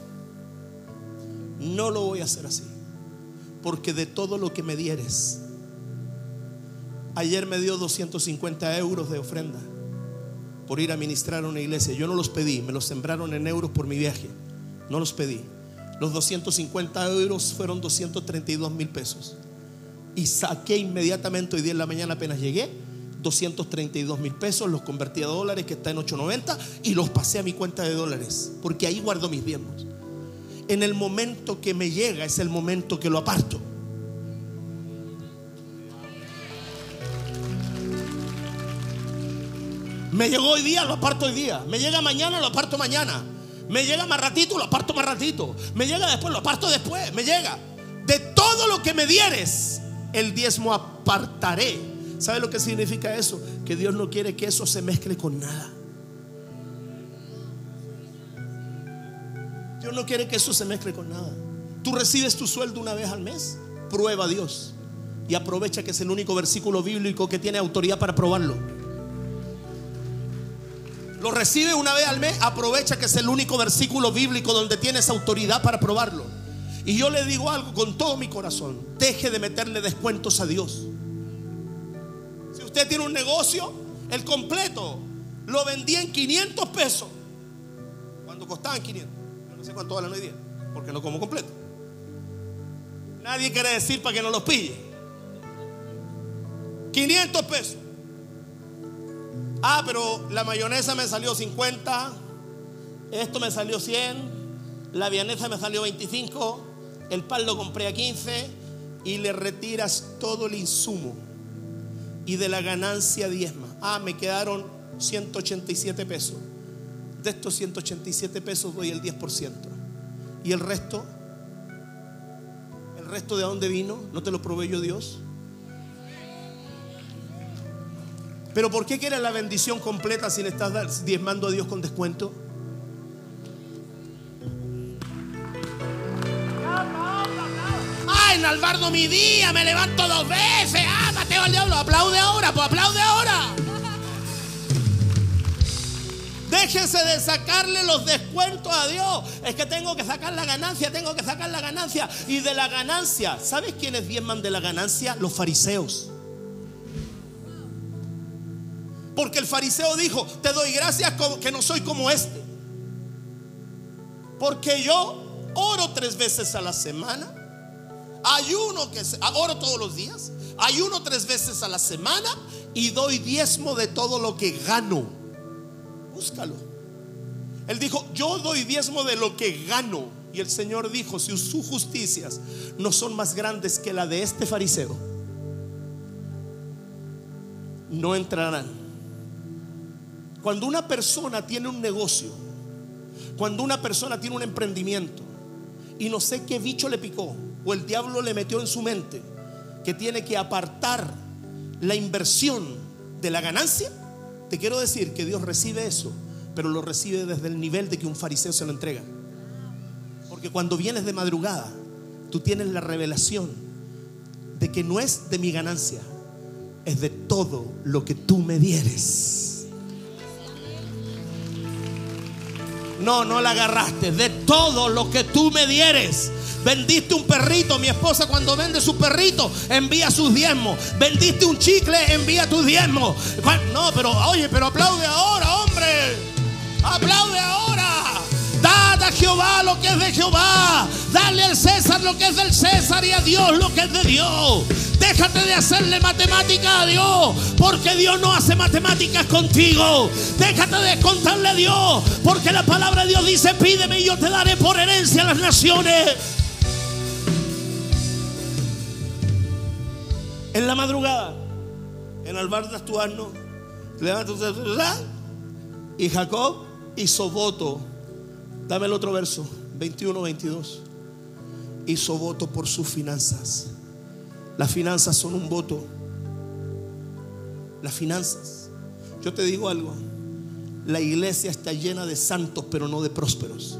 [SPEAKER 1] no lo voy a hacer así. Porque de todo lo que me dieres, ayer me dio 250 euros de ofrenda por ir a ministrar a una iglesia. Yo no los pedí, me los sembraron en euros por mi viaje. No los pedí. Los 250 euros fueron 232 mil pesos. Y saqué inmediatamente, hoy día en la mañana apenas llegué, 232 mil pesos, los convertí a dólares, que está en 8.90, y los pasé a mi cuenta de dólares, porque ahí guardo mis bienes. En el momento que me llega es el momento que lo aparto. Me llegó hoy día, lo aparto hoy día. Me llega mañana, lo aparto mañana. Me llega más ratito, lo aparto más ratito. Me llega después, lo aparto después. Me llega. De todo lo que me dieres, el diezmo apartaré. ¿Sabe lo que significa eso? Que Dios no quiere que eso se mezcle con nada. Dios no quiere que eso se mezcle con nada. Tú recibes tu sueldo una vez al mes. Prueba a Dios. Y aprovecha que es el único versículo bíblico que tiene autoridad para probarlo. Lo recibe una vez al mes, aprovecha que es el único versículo bíblico donde tienes autoridad para probarlo. Y yo le digo algo con todo mi corazón, deje de meterle descuentos a Dios. Si usted tiene un negocio, el completo lo vendía en 500 pesos. Cuando costaban 500. Yo no sé cuánto valen hoy día, porque no como completo. Nadie quiere decir para que no los pille. 500 pesos. Ah, pero la mayonesa me salió 50, esto me salió 100, la vianesa me salió 25, el pan lo compré a 15 y le retiras todo el insumo y de la ganancia diezma. Ah, me quedaron 187 pesos. De estos 187 pesos doy el 10%. ¿Y el resto? ¿El resto de dónde vino? ¿No te lo proveyó Dios? Pero ¿por qué quieres la bendición completa si le estás diezmando a Dios con descuento? Ay, Nalbardo, mi día, me levanto dos veces. Ah, Mateo al diablo, aplaude ahora, pues aplaude ahora. Déjense de sacarle los descuentos a Dios. Es que tengo que sacar la ganancia, tengo que sacar la ganancia. Y de la ganancia, ¿sabes quiénes diezman de la ganancia? Los fariseos. Porque el fariseo dijo, te doy gracias que no soy como este. Porque yo oro tres veces a la semana. Ayuno que oro todos los días. Ayuno tres veces a la semana y doy diezmo de todo lo que gano. Búscalo. Él dijo, yo doy diezmo de lo que gano. Y el Señor dijo, si sus justicias no son más grandes que la de este fariseo, no entrarán. Cuando una persona tiene un negocio, cuando una persona tiene un emprendimiento y no sé qué bicho le picó o el diablo le metió en su mente que tiene que apartar la inversión de la ganancia, te quiero decir que Dios recibe eso, pero lo recibe desde el nivel de que un fariseo se lo entrega. Porque cuando vienes de madrugada, tú tienes la revelación de que no es de mi ganancia, es de todo lo que tú me dieres. No, no la agarraste, de todo lo que tú me dieres. Vendiste un perrito, mi esposa cuando vende su perrito envía sus diezmos. Vendiste un chicle, envía tus diezmos. No, pero oye, pero aplaude ahora, hombre. Aplaude ahora. Dad a Jehová lo que es de Jehová. Dale al César lo que es del César y a Dios lo que es de Dios. Déjate de hacerle matemática a Dios, porque Dios no hace matemáticas contigo. Déjate de contarle a Dios, porque la palabra de Dios dice, pídeme y yo te daré por herencia a las naciones. En la madrugada, en Albar de Astuarno, y Jacob hizo voto. Dame el otro verso, 21, 22. Hizo voto por sus finanzas. Las finanzas son un voto. Las finanzas. Yo te digo algo. La iglesia está llena de santos, pero no de prósperos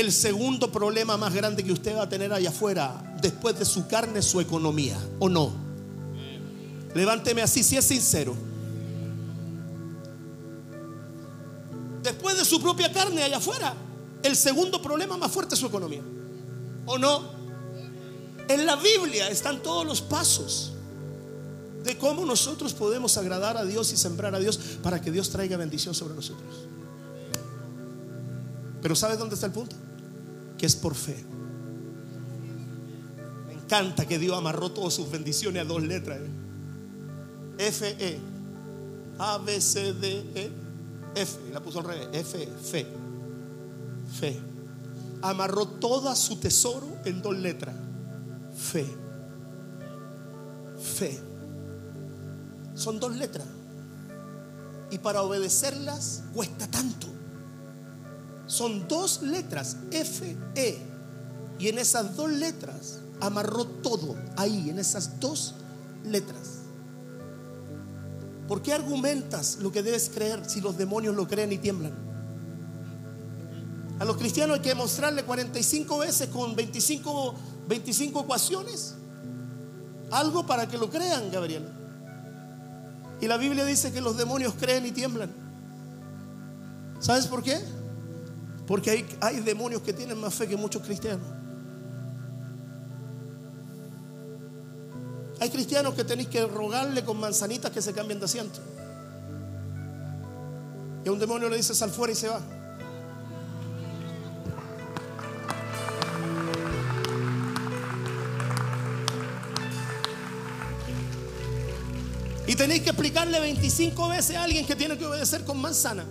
[SPEAKER 1] el segundo problema más grande que usted va a tener allá afuera, después de su carne, su economía, ¿o no? Levánteme así si es sincero. Después de su propia carne allá afuera, el segundo problema más fuerte es su economía, ¿o no? En la Biblia están todos los pasos de cómo nosotros podemos agradar a Dios y sembrar a Dios para que Dios traiga bendición sobre nosotros. Pero ¿sabes dónde está el punto? que es por fe. Me encanta que Dios amarró todas sus bendiciones a dos letras. ¿eh? F, E. A, B, C, D, E. F. Y la puso al revés. F, fe. Fe. Amarró todo su tesoro en dos letras. Fe. Fe. Son dos letras. Y para obedecerlas cuesta tanto. Son dos letras, F, E. Y en esas dos letras amarró todo ahí, en esas dos letras. ¿Por qué argumentas lo que debes creer si los demonios lo creen y tiemblan? A los cristianos hay que mostrarle 45 veces con 25, 25 ecuaciones. Algo para que lo crean, Gabriel. Y la Biblia dice que los demonios creen y tiemblan. ¿Sabes por qué? Porque hay, hay demonios que tienen más fe que muchos cristianos. Hay cristianos que tenéis que rogarle con manzanitas que se cambien de asiento. Y a un demonio le dice sal fuera y se va. Tenéis que explicarle 25 veces a alguien que tiene que obedecer con manzana.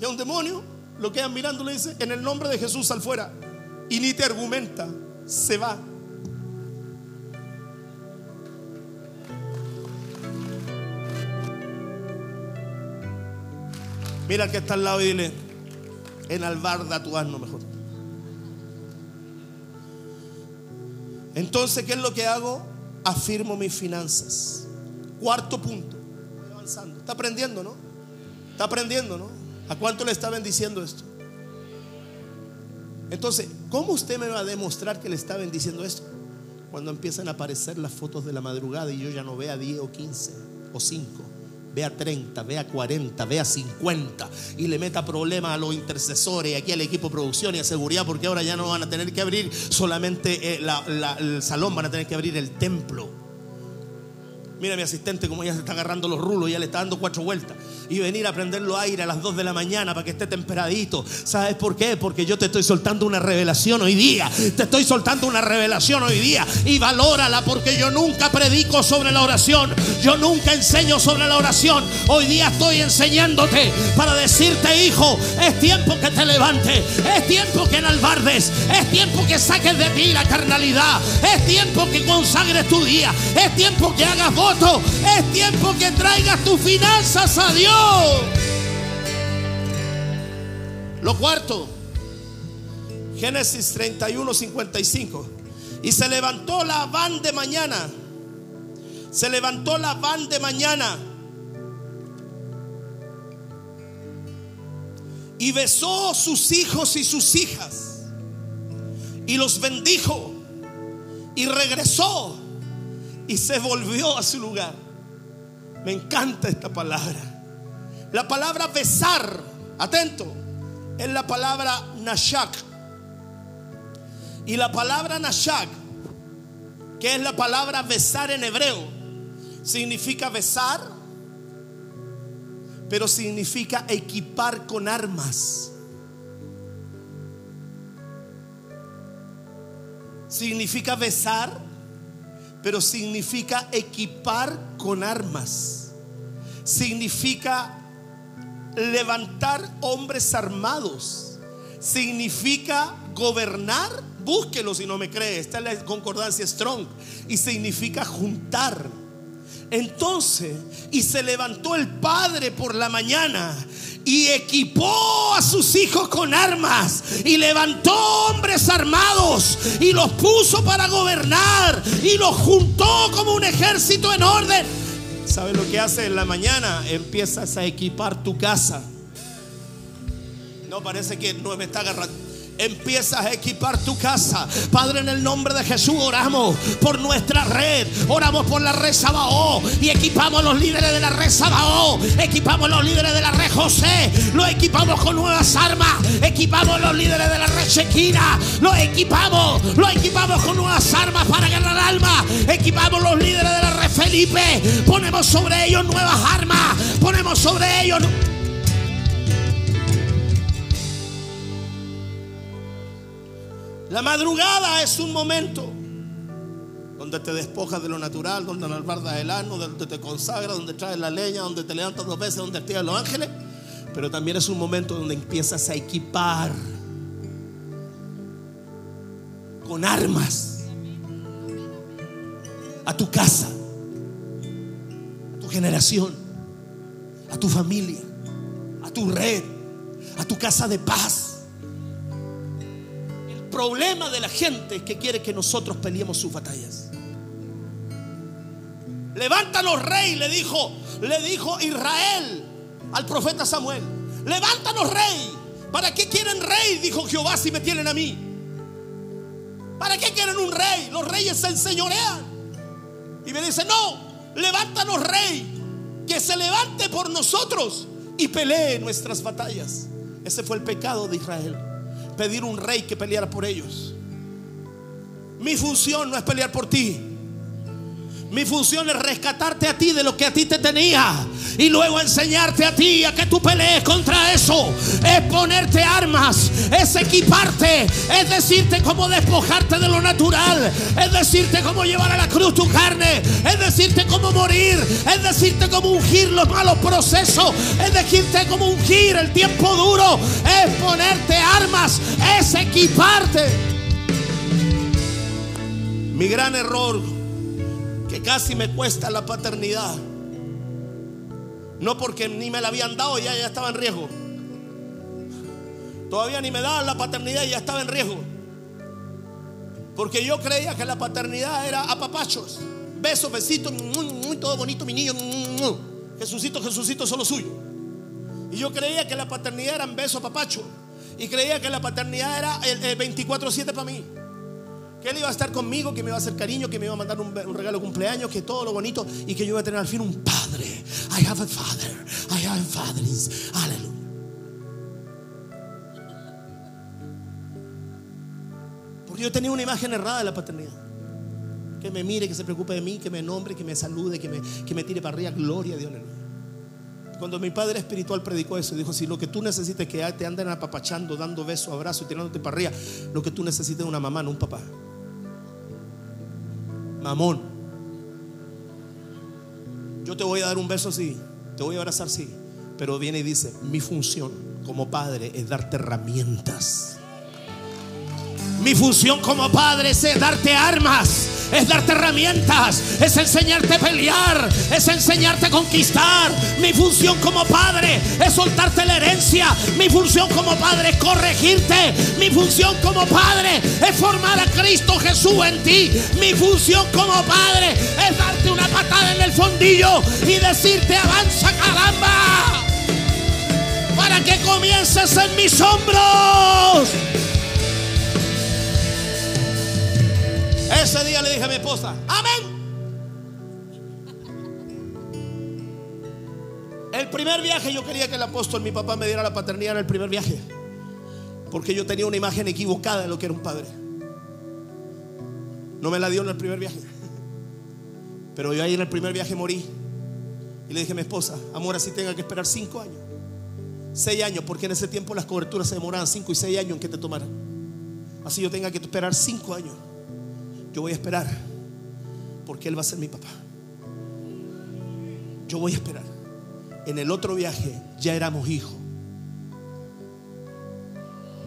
[SPEAKER 1] Y a un demonio lo quedan mirando, le dice, en el nombre de Jesús al fuera. Y ni te argumenta, se va. Mira que está al lado y dile, en albarda tu asno mejor. Entonces, ¿qué es lo que hago? Afirmo mis finanzas. Cuarto punto. avanzando. Está aprendiendo, ¿no? Está aprendiendo, ¿no? ¿A cuánto le está bendiciendo esto? Entonces, ¿cómo usted me va a demostrar que le está bendiciendo esto? Cuando empiezan a aparecer las fotos de la madrugada y yo ya no vea 10 o 15 o 5, vea 30, vea 40, vea 50 y le meta problemas a los intercesores, aquí al equipo de producción y a seguridad, porque ahora ya no van a tener que abrir solamente eh, el salón, van a tener que abrir el templo. Mira mi asistente como ya se está agarrando los rulos, ya le está dando cuatro vueltas. Y venir a prenderlo aire a las 2 de la mañana para que esté temperadito. ¿Sabes por qué? Porque yo te estoy soltando una revelación hoy día. Te estoy soltando una revelación hoy día. Y valórala porque yo nunca predico sobre la oración. Yo nunca enseño sobre la oración. Hoy día estoy enseñándote para decirte, hijo, es tiempo que te levantes. Es tiempo que enalbardes. Es tiempo que saques de ti la carnalidad. Es tiempo que consagres tu día. Es tiempo que hagas voto. Es tiempo que traigas tus finanzas a Dios. Lo cuarto, Génesis 31, 55. Y se levantó la van de mañana. Se levantó la van de mañana. Y besó sus hijos y sus hijas. Y los bendijo. Y regresó. Y se volvió a su lugar. Me encanta esta palabra. La palabra besar, atento, es la palabra nashak. Y la palabra nashak, que es la palabra besar en hebreo, significa besar, pero significa equipar con armas. Significa besar, pero significa equipar con armas. Significa levantar hombres armados. Significa gobernar. Búsquelo si no me cree. Esta es la concordancia strong. Y significa juntar. Entonces, y se levantó el padre por la mañana y equipó a sus hijos con armas y levantó hombres armados y los puso para gobernar y los juntó como un ejército en orden. ¿Sabes lo que hace en la mañana? Empiezas a equipar tu casa. No parece que no me está agarrando empiezas a equipar tu casa. Padre, en el nombre de Jesús oramos por nuestra red, oramos por la red Sabaó. Y equipamos los líderes de la red Sabaó, equipamos los líderes de la red José, los equipamos con nuevas armas, equipamos los líderes de la red Chequina, los equipamos, los equipamos con nuevas armas para ganar alma, equipamos los líderes de la red Felipe, ponemos sobre ellos nuevas armas, ponemos sobre ellos La madrugada es un momento donde te despojas de lo natural, donde albardas el ano, donde te consagras, donde traes la leña, donde te levantas dos veces, donde tiras los ángeles. Pero también es un momento donde empiezas a equipar con armas a tu casa, a tu generación, a tu familia, a tu red, a tu casa de paz problema de la gente es que quiere que nosotros peleemos sus batallas. Levántanos rey, le dijo, le dijo Israel al profeta Samuel. Levántanos rey. ¿Para qué quieren rey? Dijo Jehová si me tienen a mí. ¿Para qué quieren un rey? Los reyes se enseñorean. Y me dice, no, levántanos rey, que se levante por nosotros y pelee nuestras batallas. Ese fue el pecado de Israel pedir un rey que peleara por ellos. Mi función no es pelear por ti. Mi función es rescatarte a ti de lo que a ti te tenía y luego enseñarte a ti a que tú pelees contra eso. Es ponerte armas, es equiparte, es decirte cómo despojarte de lo natural, es decirte cómo llevar a la cruz tu carne, es decirte cómo morir, es decirte cómo ungir los malos procesos, es decirte cómo ungir el tiempo duro, es ponerte armas, es equiparte. Mi gran error casi me cuesta la paternidad. No porque ni me la habían dado ya, ya estaba en riesgo. Todavía ni me daban la paternidad y ya estaba en riesgo. Porque yo creía que la paternidad era apapachos, besos, besitos, muy, todo bonito, mi niño. Jesucito, Jesucito, solo suyo. Y yo creía que la paternidad era beso, apapacho. Y creía que la paternidad era el 24-7 para mí. Que Él iba a estar conmigo, que me iba a hacer cariño, que me iba a mandar un, regalo de cumpleaños, que todo lo bonito y que yo iba a tener al fin un padre. I have a father. I have fathers. Aleluya. Porque yo tenía una imagen errada de la paternidad. Que me mire, que se preocupe de mí, que me nombre, que me salude, que me, tire para arriba. Gloria a Dios. Cuando mi padre espiritual predicó eso, dijo: Si lo que tú necesitas es que te anden apapachando, dando besos, abrazos, tirándote para arriba, lo que tú necesitas es una mamá, no un papá mamón. Yo te voy a dar un beso, sí, te voy a abrazar, sí, pero viene y dice, mi función como padre es darte herramientas. Mi función como padre es darte armas es darte herramientas, es enseñarte a pelear, es enseñarte a conquistar. Mi función como padre es soltarte la herencia. Mi función como padre es corregirte. Mi función como padre es formar a Cristo Jesús en ti. Mi función como padre es darte una patada en el fondillo y decirte avanza caramba para que comiences en mis hombros. Ese día le dije a mi esposa, amén. El primer viaje yo quería que el apóstol, mi papá, me diera la paternidad en el primer viaje. Porque yo tenía una imagen equivocada de lo que era un padre. No me la dio en el primer viaje. Pero yo ahí en el primer viaje morí. Y le dije a mi esposa, amor, así tenga que esperar cinco años. Seis años, porque en ese tiempo las coberturas se demoraban cinco y seis años en que te tomaran. Así yo tenga que esperar cinco años. Yo voy a esperar, porque Él va a ser mi papá. Yo voy a esperar. En el otro viaje ya éramos hijos.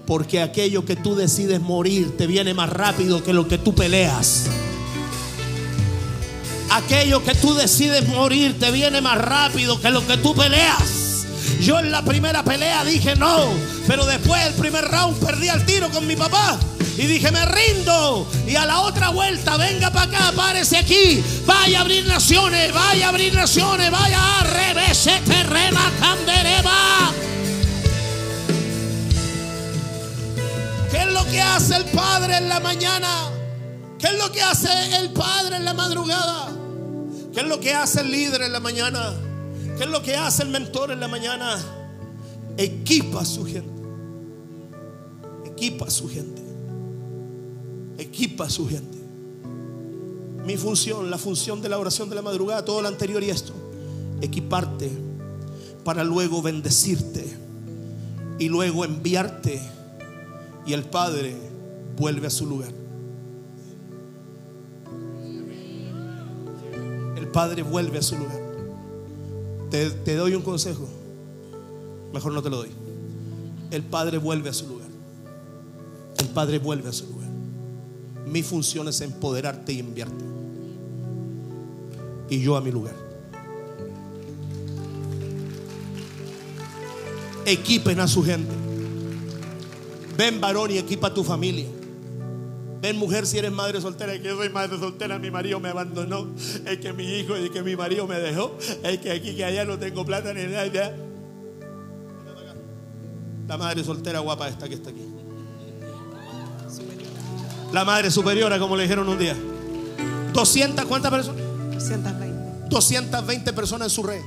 [SPEAKER 1] Porque aquello que tú decides morir te viene más rápido que lo que tú peleas. Aquello que tú decides morir te viene más rápido que lo que tú peleas. Yo en la primera pelea dije no, pero después del primer round perdí al tiro con mi papá. Y dije, me rindo. Y a la otra vuelta, venga para acá, párese aquí. Vaya a abrir naciones, vaya a abrir naciones, vaya a revés, terrema, candereba. ¿Qué es lo que hace el padre en la mañana? ¿Qué es lo que hace el padre en la madrugada? ¿Qué es lo que hace el líder en la mañana? ¿Qué es lo que hace el mentor en la mañana? Equipa a su gente. Equipa a su gente. Equipa a su gente. Mi función, la función de la oración de la madrugada, todo lo anterior y esto, equiparte para luego bendecirte y luego enviarte y el Padre vuelve a su lugar. El Padre vuelve a su lugar. Te, doy un consejo. Mejor no te lo doy. El Padre vuelve a su lugar. El Padre vuelve a su lugar. Mi función es empoderarte y enviarte. Y yo a mi lugar. Equipen a su gente. Ven varón y equipa a tu familia. Ven mujer si eres madre soltera, que yo soy madre soltera, mi marido me abandonó, es que mi hijo y que mi marido me dejó, es que aquí que allá no tengo plata ni nada. La madre soltera guapa esta que está aquí. La madre superiora, como le dijeron un día. 200, ¿cuántas personas? 220. 220 personas en su red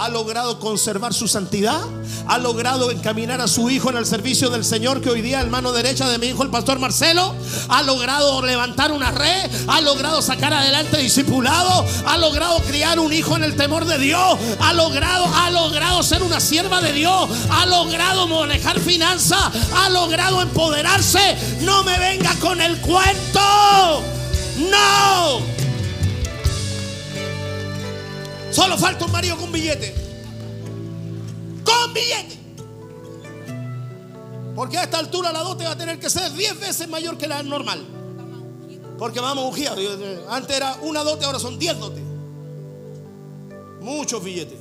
[SPEAKER 1] ha logrado conservar su santidad, ha logrado encaminar a su hijo en el servicio del Señor, que hoy día el mano derecha de mi hijo, el pastor Marcelo, ha logrado levantar una red, ha logrado sacar adelante discipulado, ha logrado criar un hijo en el temor de Dios, ha logrado, ha logrado ser una sierva de Dios, ha logrado manejar finanzas, ha logrado empoderarse. No me venga con el cuento. No. Solo falta un marido con billete. Con billete. Porque a esta altura la dote va a tener que ser 10 veces mayor que la normal. Porque vamos ungidos. Antes era una dote, ahora son 10 dotes. Muchos billetes.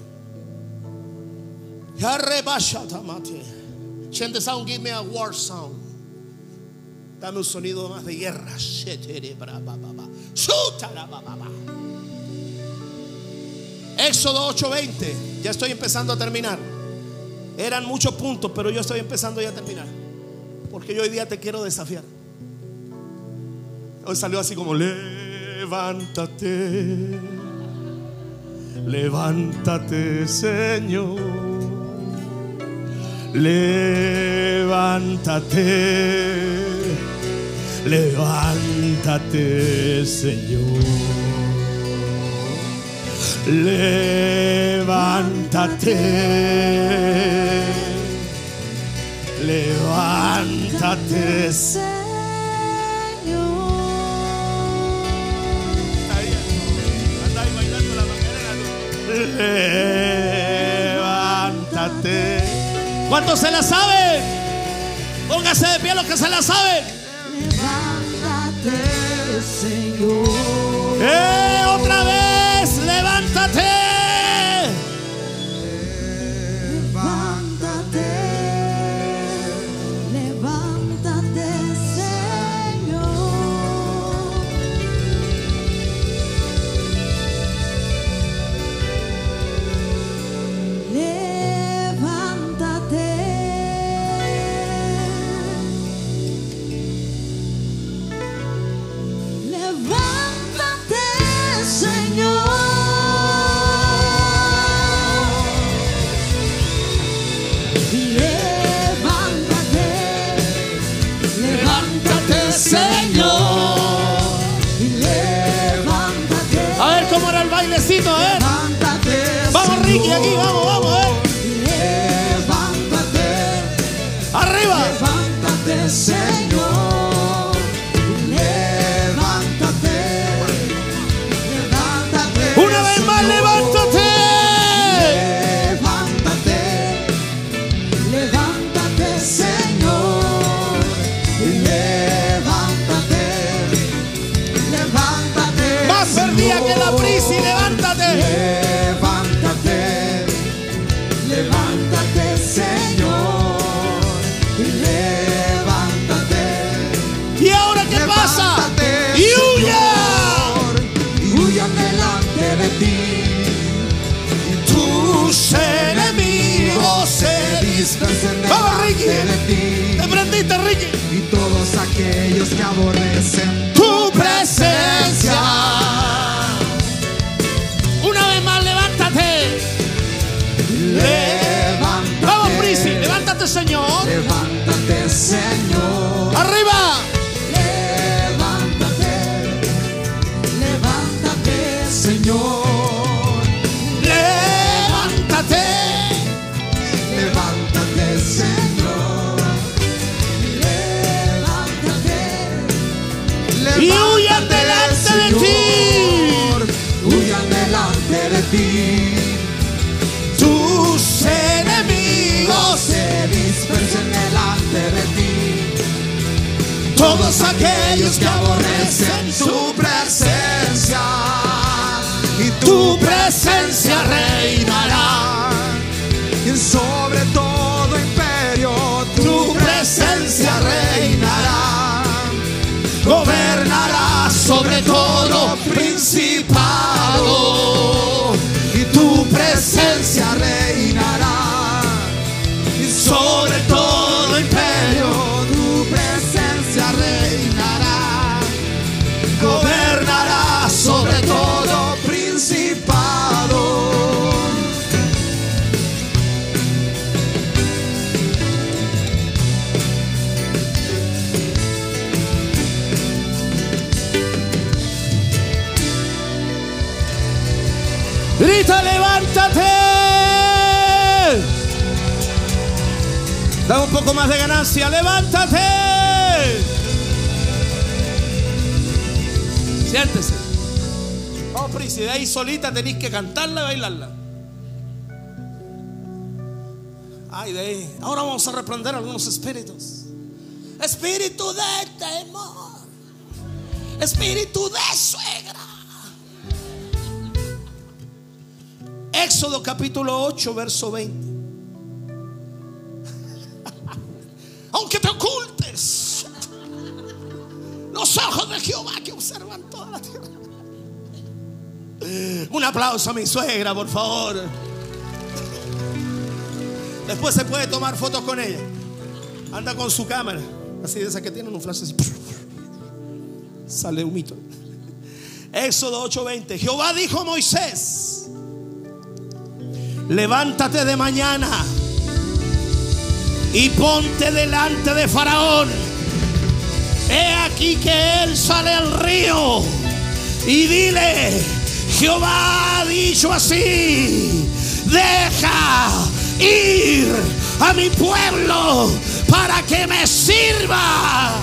[SPEAKER 1] Change sound, give me a war sound. Dame un sonido más de guerra. Éxodo 8:20. Ya estoy empezando a terminar. Eran muchos puntos, pero yo estoy empezando ya a terminar. Porque yo hoy día te quiero desafiar. Hoy salió así como, levántate. Levántate, Señor. Levántate. Levántate, Señor. Levántate. Levántate, Señor. Levántate. ¿Cuántos se la saben? Póngase de pie los que se la saben.
[SPEAKER 2] Levántate. Señor.
[SPEAKER 1] ¡Eh! Otra vez, Vamos,
[SPEAKER 2] aquellos que aborrecen
[SPEAKER 1] Tu presencia. Una vez más, levántate.
[SPEAKER 2] Levántate.
[SPEAKER 1] Vamos, Prisi, levántate, Señor.
[SPEAKER 2] Levántate, Señor.
[SPEAKER 1] Arriba. Poco más de ganancia, levántate. Siéntese. Vamos, Prisi, de ahí solita tenéis que cantarla y bailarla. Ay, de ahí. Ahora vamos a reprender algunos espíritus. Espíritu de temor. Espíritu de suegra. Éxodo capítulo 8, verso 20. Aunque te ocultes los ojos de Jehová que observan toda la tierra. Un aplauso a mi suegra, por favor. Después se puede tomar fotos con ella. Anda con su cámara. Así de esas que tienen un flash así. Sale un mito. Éxodo 8:20. Jehová dijo a Moisés: Levántate de mañana y ponte delante de Faraón. He aquí que él sale al río y dile: Jehová ha dicho así: Deja ir a mi pueblo para que me sirva.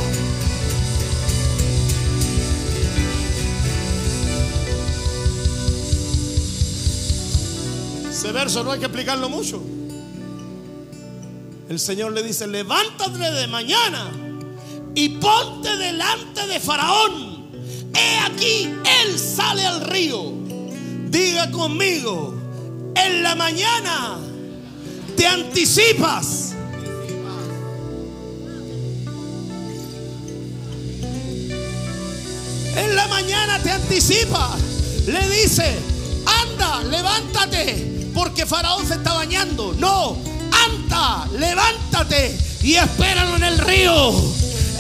[SPEAKER 1] Ese verso no hay que explicarlo mucho. El Señor le dice, levántate de mañana y ponte delante de Faraón. He aquí, Él sale al río. Diga conmigo, en la mañana te anticipas. En la mañana te anticipa. Le dice, anda, levántate, porque Faraón se está bañando. No, anda, levántate y espéralo en el río.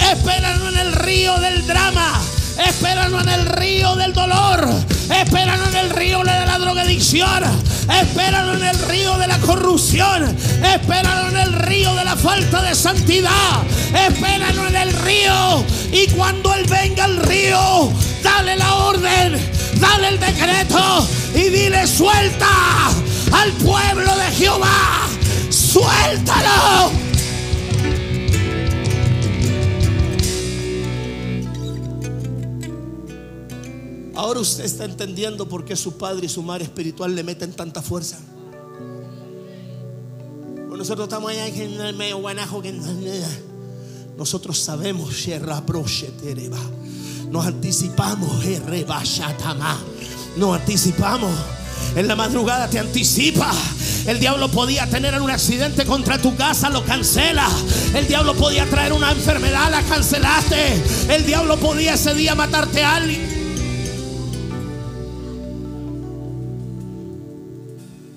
[SPEAKER 1] Espéralo en el río del drama. Espéralo en el río del dolor. Espéralo en el río de la drogadicción. Espéralo en el río de la corrupción. Espéralo en el río de la falta de santidad. Espéralo en el río. Y cuando Él venga al río, dale la orden, dale el decreto y dile suelta al pueblo de Jehová. Suéltalo. Ahora usted está entendiendo por qué su padre y su madre espiritual le meten tanta fuerza. Nosotros estamos allá en el medio guanajo que nosotros sabemos nos anticipamos nos anticipamos en la madrugada te anticipa el diablo podía tener un accidente contra tu casa, lo cancela. El diablo podía traer una enfermedad, la cancelaste. El diablo podía ese día matarte a alguien.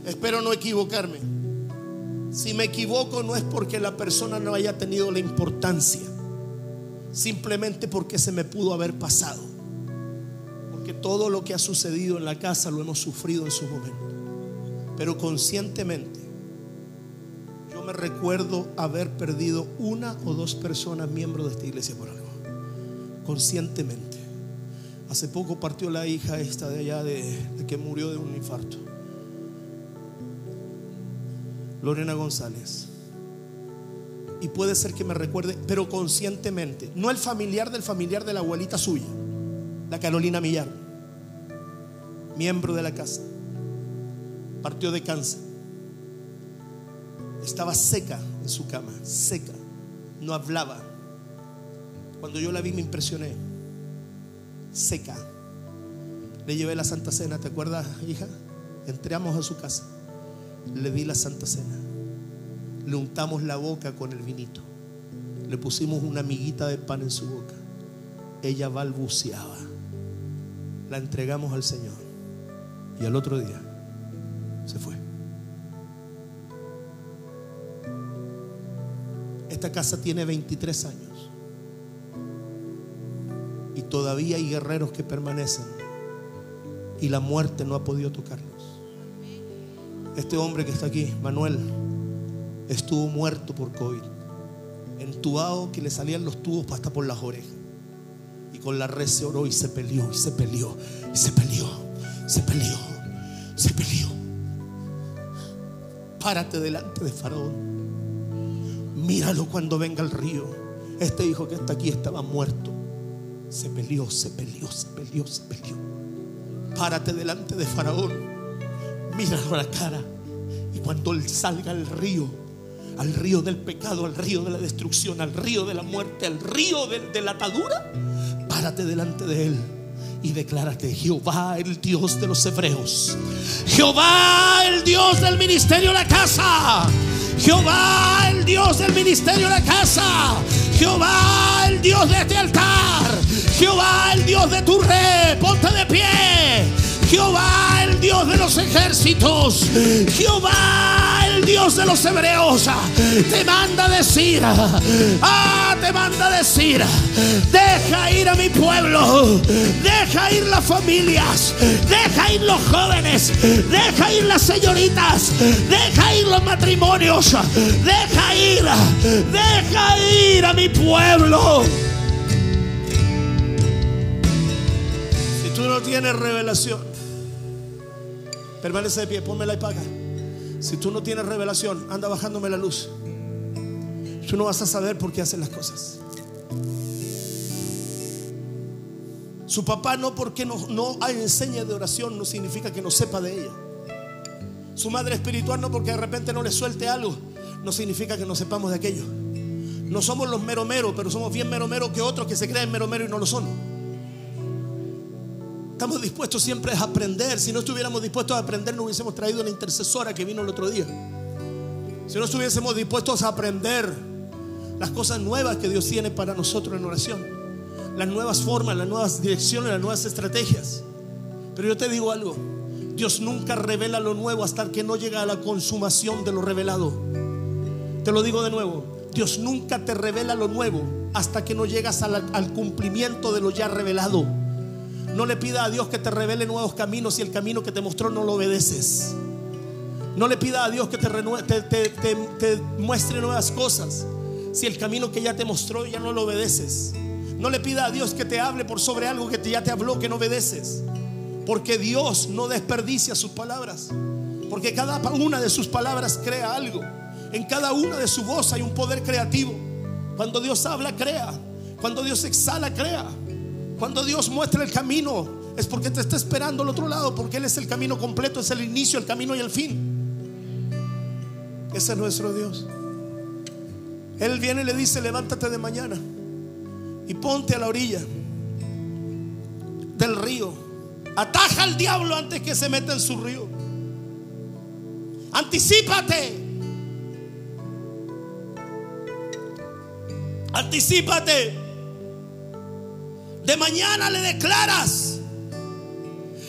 [SPEAKER 1] Espero no equivocarme. Si me equivoco no es porque la persona no haya tenido la importancia, simplemente porque se me pudo haber pasado. Porque todo lo que ha sucedido en la casa lo hemos sufrido en su momento. Pero conscientemente, yo me recuerdo haber perdido una o dos personas miembros de esta iglesia por algo. Conscientemente. Hace poco partió la hija esta de allá de, de que murió de un infarto. Lorena González. Y puede ser que me recuerde, pero conscientemente, no el familiar del familiar de la abuelita suya, la Carolina Millar, miembro de la casa, partió de cáncer. Estaba seca en su cama, seca, no hablaba. Cuando yo la vi me impresioné, seca. Le llevé la Santa Cena, ¿te acuerdas, hija? Entramos a su casa le di la Santa Cena. Le untamos la boca con el vinito. Le pusimos una miguita de pan en su boca. Ella balbuceaba. La entregamos al Señor. Y al otro día se fue. Esta casa tiene 23 años. Y todavía hay guerreros que permanecen. Y la muerte no ha podido tocarlos. Este hombre que está aquí, Manuel, estuvo muerto por COVID. Entubado que le salían los tubos hasta por las orejas. Con la red se oró y se peleó, y se peleó, y se peleó, se peleó, se peleó. Párate delante de Faraón. Míralo cuando venga el río. Este hijo que está aquí estaba muerto. Se peleó, se peleó, se peleó, se peleó. Párate delante de Faraón míralo a la cara. Y cuando él salga al río, al río del pecado, al río de la destrucción, al río de la muerte, al río de, la atadura, párate delante de él y declárate, Jehová el Dios de los hebreos, Jehová el Dios del ministerio de la casa, Jehová el Dios del ministerio de la casa, Jehová el Dios de este altar, Jehová el Dios de tu rey, ponte de pie, Jehová el Dios de los ejércitos, Jehová el Dios de los hebreos, te manda a decir, ah, te manda decir, deja ir a mi pueblo, deja ir las familias, deja ir los jóvenes, deja ir las señoritas, deja ir los matrimonios, deja ir, deja ir a mi pueblo. Si tú no tienes revelación, Permanece de pie, ponme la paga. Si tú no tienes revelación, anda bajándome la luz. Tú no vas a saber por qué hacen las cosas. Su papá no porque no, no enseña de oración no significa que no sepa de ella. Su madre espiritual no porque de repente no le suelte algo no significa que no sepamos de aquello. No somos los meromeros, pero somos bien meromeros que otros que se creen meromeros y no lo son. Estamos dispuestos siempre a aprender. Si no estuviéramos dispuestos a aprender, no hubiésemos traído la intercesora que vino el otro día. Si no estuviésemos dispuestos a aprender las cosas nuevas que Dios tiene para nosotros en oración, las nuevas formas, las nuevas direcciones, las nuevas estrategias. Pero yo te digo algo, Dios nunca revela lo nuevo hasta que no llega a la consumación de lo revelado. Te lo digo de nuevo, Dios nunca te revela lo nuevo hasta que no llegas al, al cumplimiento de lo ya revelado. No le pida a Dios que te revele nuevos caminos si el camino que te mostró no lo obedeces. No le pida a Dios que te, te- te- muestre nuevas cosas si el camino que ya te mostró ya no lo obedeces. No le pida a Dios que te hable por sobre algo que ya te habló que no obedeces. Porque Dios no desperdicia sus palabras. Porque cada una de sus palabras crea algo. En cada una de su voz hay un poder creativo. Cuando Dios habla, crea. Cuando Dios exhala, crea. Cuando Dios muestra el camino, es porque te está esperando al otro lado. Porque Él es el camino completo, es el inicio, el camino y el fin. Ese es nuestro Dios. Él viene y le dice, levántate de mañana y ponte a la orilla del río. Ataja al diablo antes que se meta en su río. Anticípate. Anticípate. De mañana le declaras.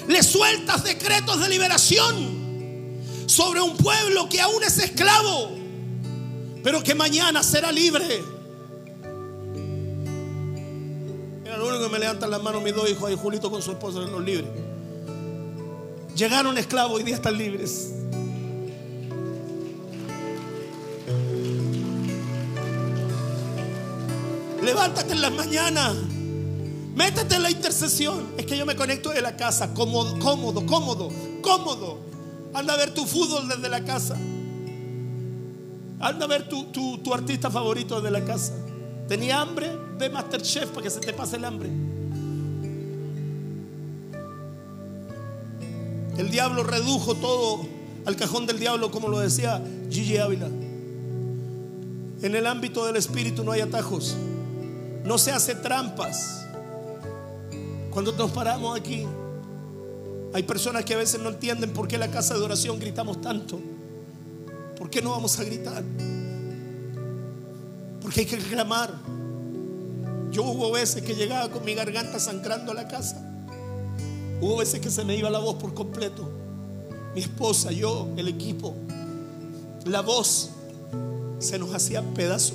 [SPEAKER 1] Le sueltas decretos de liberación sobre un pueblo que aún es esclavo, pero que mañana será libre. Era lo único que me levantan las manos mis dos hijos ahí, Julito con su esposa, los libres. Llegaron esclavos, hoy día están libres. Levántate en las mañanas. Métete en la intercesión. Es que yo me conecto de la casa, cómodo, cómodo, cómodo, cómodo. Anda a ver tu fútbol desde la casa. Anda a ver tu, tu- tu artista favorito desde la casa. Tenía hambre, ve Masterchef para que se te pase el hambre. El diablo redujo todo al cajón del diablo, como lo decía Gigi Ávila. En el ámbito del espíritu no hay atajos. No se hace trampas. Cuando nos paramos aquí, hay personas que a veces no entienden por qué en la casa de oración gritamos tanto. ¿Por qué no vamos a gritar? Porque hay que clamar. Yo hubo veces que llegaba con mi garganta sangrando a la casa. Hubo veces que se me iba la voz por completo. Mi esposa, yo, el equipo. La voz se nos hacía pedazo.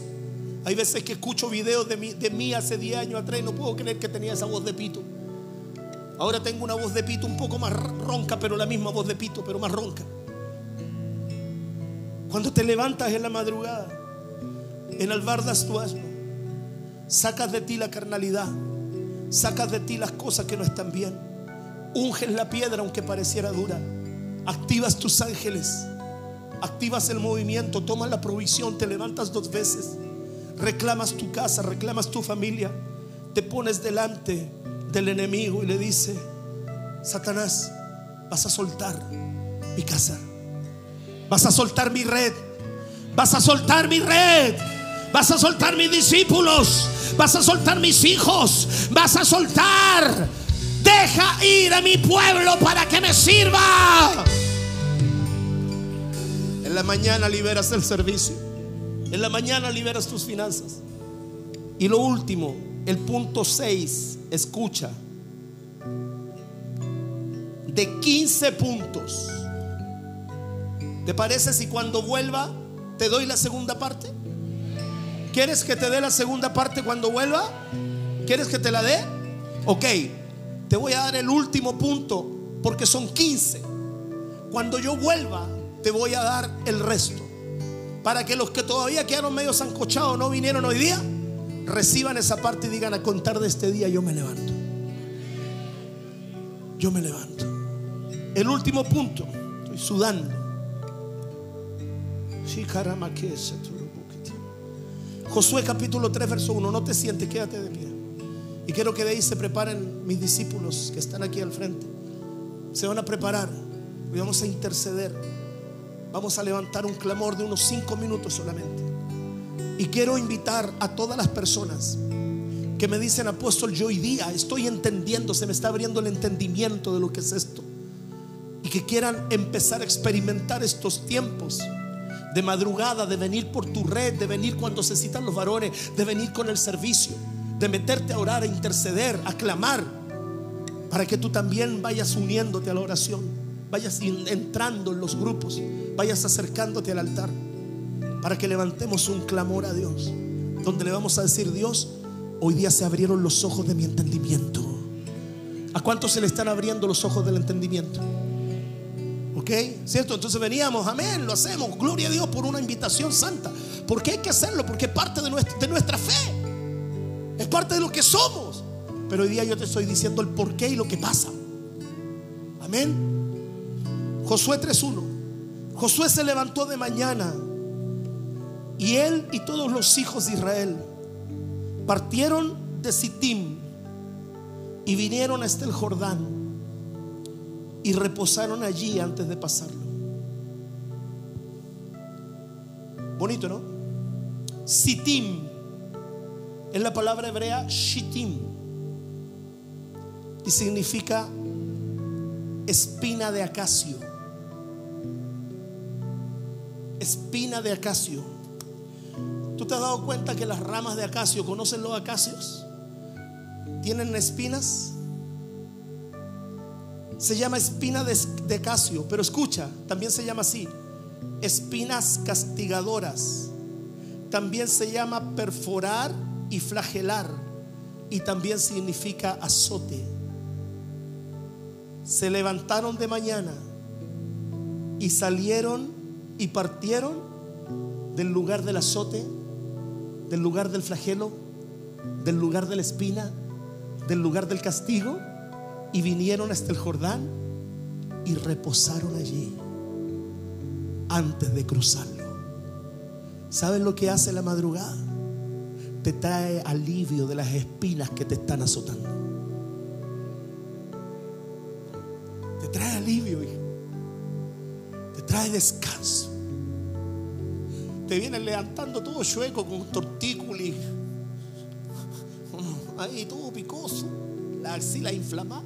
[SPEAKER 1] Hay veces que escucho videos de mí, de mí hace 10 años atrás y no puedo creer que tenía esa voz de pito. Ahora tengo una voz de pito un poco más ronca, pero la misma voz de pito, pero más ronca. Cuando te levantas en la madrugada, enalbardas tu asno, sacas de ti la carnalidad, sacas de ti las cosas que no están bien, unges la piedra aunque pareciera dura, activas tus ángeles, activas el movimiento, tomas la provisión, te levantas dos veces, reclamas tu casa, reclamas tu familia, te pones delante del enemigo y le dice, Satanás, vas a soltar mi casa, vas a soltar mi red, vas a soltar mi red, vas a soltar mis discípulos, vas a soltar mis hijos, vas a soltar, deja ir a mi pueblo para que me sirva. En la mañana liberas el servicio. En la mañana liberas tus finanzas. Y lo último, el punto 6, escucha. De 15 puntos. ¿Te parece si cuando vuelva te doy la segunda parte? ¿Quieres que te dé la segunda parte cuando vuelva? ¿Quieres que te la dé? Ok, te voy a dar el último punto porque son 15. Cuando yo vuelva, te voy a dar el resto. Para que los que todavía quedaron medio zancochados, no vinieron hoy día, reciban esa parte y digan a contar de este día yo me levanto. Yo me levanto. El último punto, estoy sudando. Josué capítulo 3, verso 1. No te sientes, quédate de pie. Y quiero que de ahí se preparen mis discípulos que están aquí al frente. Se van a preparar y vamos a interceder. Vamos a levantar un clamor de unos cinco minutos solamente. Y quiero invitar a todas las personas que me dicen, apóstol, yo hoy día estoy entendiendo, se me está abriendo el entendimiento de lo que es esto. Y que quieran empezar a experimentar estos tiempos de madrugada, de venir por tu red, de venir cuando se citan los varones, de venir con el servicio, de meterte a orar, a interceder, a clamar, para que tú también vayas uniéndote a la oración, vayas entrando en los grupos, vayas acercándote al altar, para que levantemos un clamor a Dios, donde le vamos a decir, Dios, hoy día se abrieron los ojos de mi entendimiento. ¿A cuántos se le están abriendo los ojos del entendimiento? ¿Ok? ¿Cierto? Entonces veníamos, amén, lo hacemos, gloria a Dios por una invitación santa. ¿Por qué hay que hacerlo? Porque es parte de nuestra, de nuestra fe. Es parte de lo que somos. Pero hoy día yo te estoy diciendo el por qué y lo que pasa. Amén. Josué 3.1. Josué se levantó de mañana y él y todos los hijos de Israel partieron de Sittim y vinieron hasta el Jordán y reposaron allí antes de pasarlo. Bonito, ¿no? Sitim es la palabra hebrea shitim y significa espina de acacio. Espina de acacio. ¿Tú te has dado cuenta que las ramas de acacio, conocen los acacios? Tienen espinas se llama espina de, casio, pero escucha, también se llama así, espinas castigadoras. También se llama perforar y flagelar y también significa azote. Se levantaron de mañana y salieron y partieron del lugar del azote, del lugar del flagelo, del lugar de la espina, del lugar del castigo y vinieron hasta el Jordán y reposaron allí antes de cruzarlo. ¿Saben lo que hace la madrugada? Te trae alivio de las espinas que te están azotando. Te trae alivio, hijo. Te trae descanso. Te viene levantando todo chueco con tortícolis. Ahí todo picoso. La axila inflamada.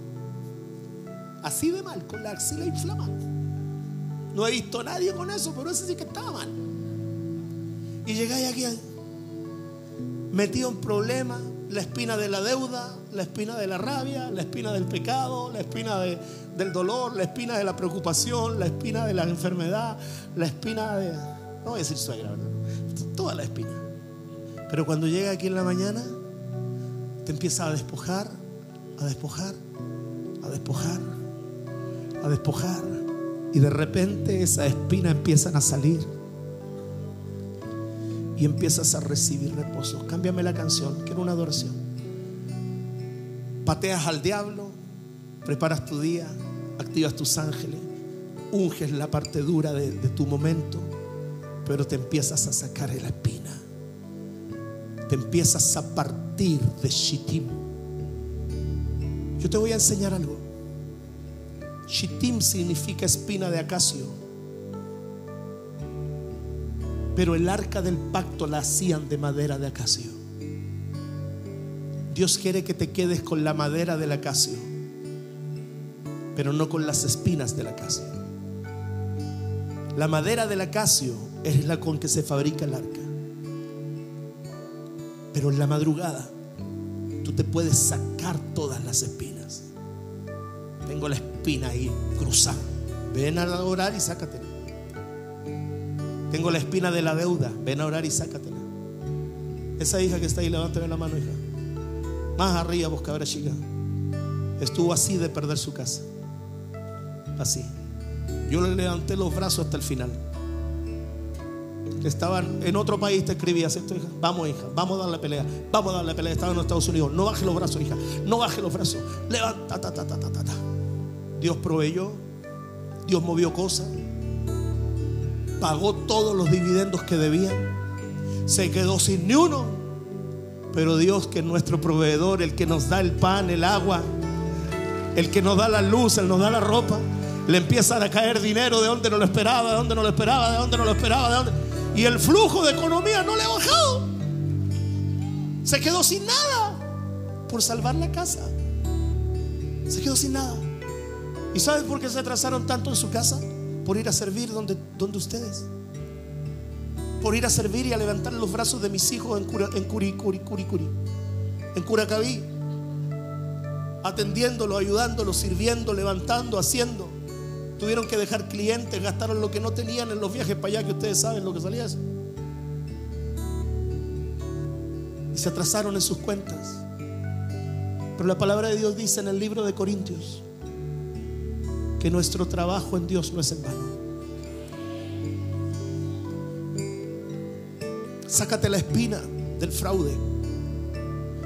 [SPEAKER 1] Así de mal, con la axila inflamada. No he visto a nadie con eso, pero ese sí que estaba mal. Y llegáis aquí metido en problemas, la espina de la deuda, la espina de la rabia, la espina del pecado, la espina del dolor, la espina de la preocupación, la espina de la enfermedad, la espina de... No voy a decir suegra, ¿verdad? Toda la espina. Pero cuando llega aquí en la mañana, te empieza a despojar, a despojar, a despojar a despojar. Y de repente esa espina empiezan a salir. Y empiezas a recibir reposo. Cámbiame la canción, quiero una adoración. Pateas al diablo, preparas tu día, activas tus ángeles, unges la parte dura de, de tu momento, pero te empiezas a sacar la espina. Te empiezas a partir de Shittim. Yo te voy a enseñar algo. Shittim significa espina de acacio. Pero el arca del pacto la hacían de madera de acacio. Dios quiere que te quedes con la madera del acacio, pero no con las espinas del acacio. La madera del acacio es la con que se fabrica el arca. Pero en la madrugada tú te puedes sacar todas las espinas. Tengo la espina ahí cruzada. Ven a orar y sácatela. Tengo la espina de la deuda. Ven a orar y sácatela. Esa hija que está ahí, levántame la mano, hija. Más arriba, buscadora chica. Estuvo así de perder su casa. Así. Yo le levanté los brazos hasta el final. Estaban en otro país, te escribías esto, hija. Vamos, hija, vamos a darle pelea. Vamos a darle pelea. Estaba en Estados Unidos. No baje los brazos, hija. No baje los brazos. Levanta, ta, ta, ta, ta, ta. Dios proveyó, Dios movió cosas, pagó todos los dividendos que debían, se quedó sin ni uno, pero Dios que es nuestro proveedor, el que nos da el pan, el agua, el que nos da la luz, el nos da la ropa, le empieza a caer dinero de donde no lo esperaba, de donde no lo esperaba, de donde no lo esperaba, de donde... Y el flujo de economía no le ha bajado. Se quedó sin nada. por salvar la casa. Se quedó sin nada. ¿Y sabes por qué se atrasaron tanto en su casa? Por ir a servir donde, donde ustedes. Por ir a servir y a levantar los brazos de mis hijos en, cura, en Curi, Curi, Curi. En Curacaví. Atendiéndolo, ayudándolo, sirviendo, levantando, haciendo. Tuvieron que dejar clientes, gastaron lo que no tenían en los viajes para allá, que ustedes saben lo que salía eso. Y se atrasaron en sus cuentas. Pero la palabra de Dios dice en el libro de Corintios que nuestro trabajo en Dios no es en vano. Sácate la espina del fraude.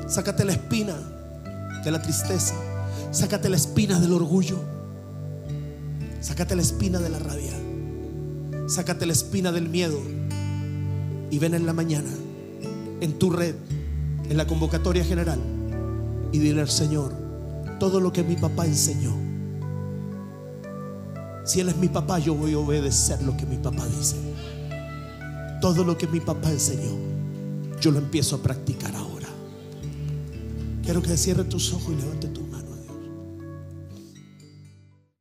[SPEAKER 1] Sácate la espina de la tristeza. Sácate la espina del orgullo. Sácate la espina de la rabia. Sácate la espina del miedo. Y ven en la mañana, en tu red, en la convocatoria general, y dile al Señor todo lo que mi papá enseñó. Si Él es mi papá, yo voy a obedecer lo que mi papá dice. Todo lo que mi papá enseñó, yo lo empiezo a practicar ahora. Quiero que cierre tus ojos y levante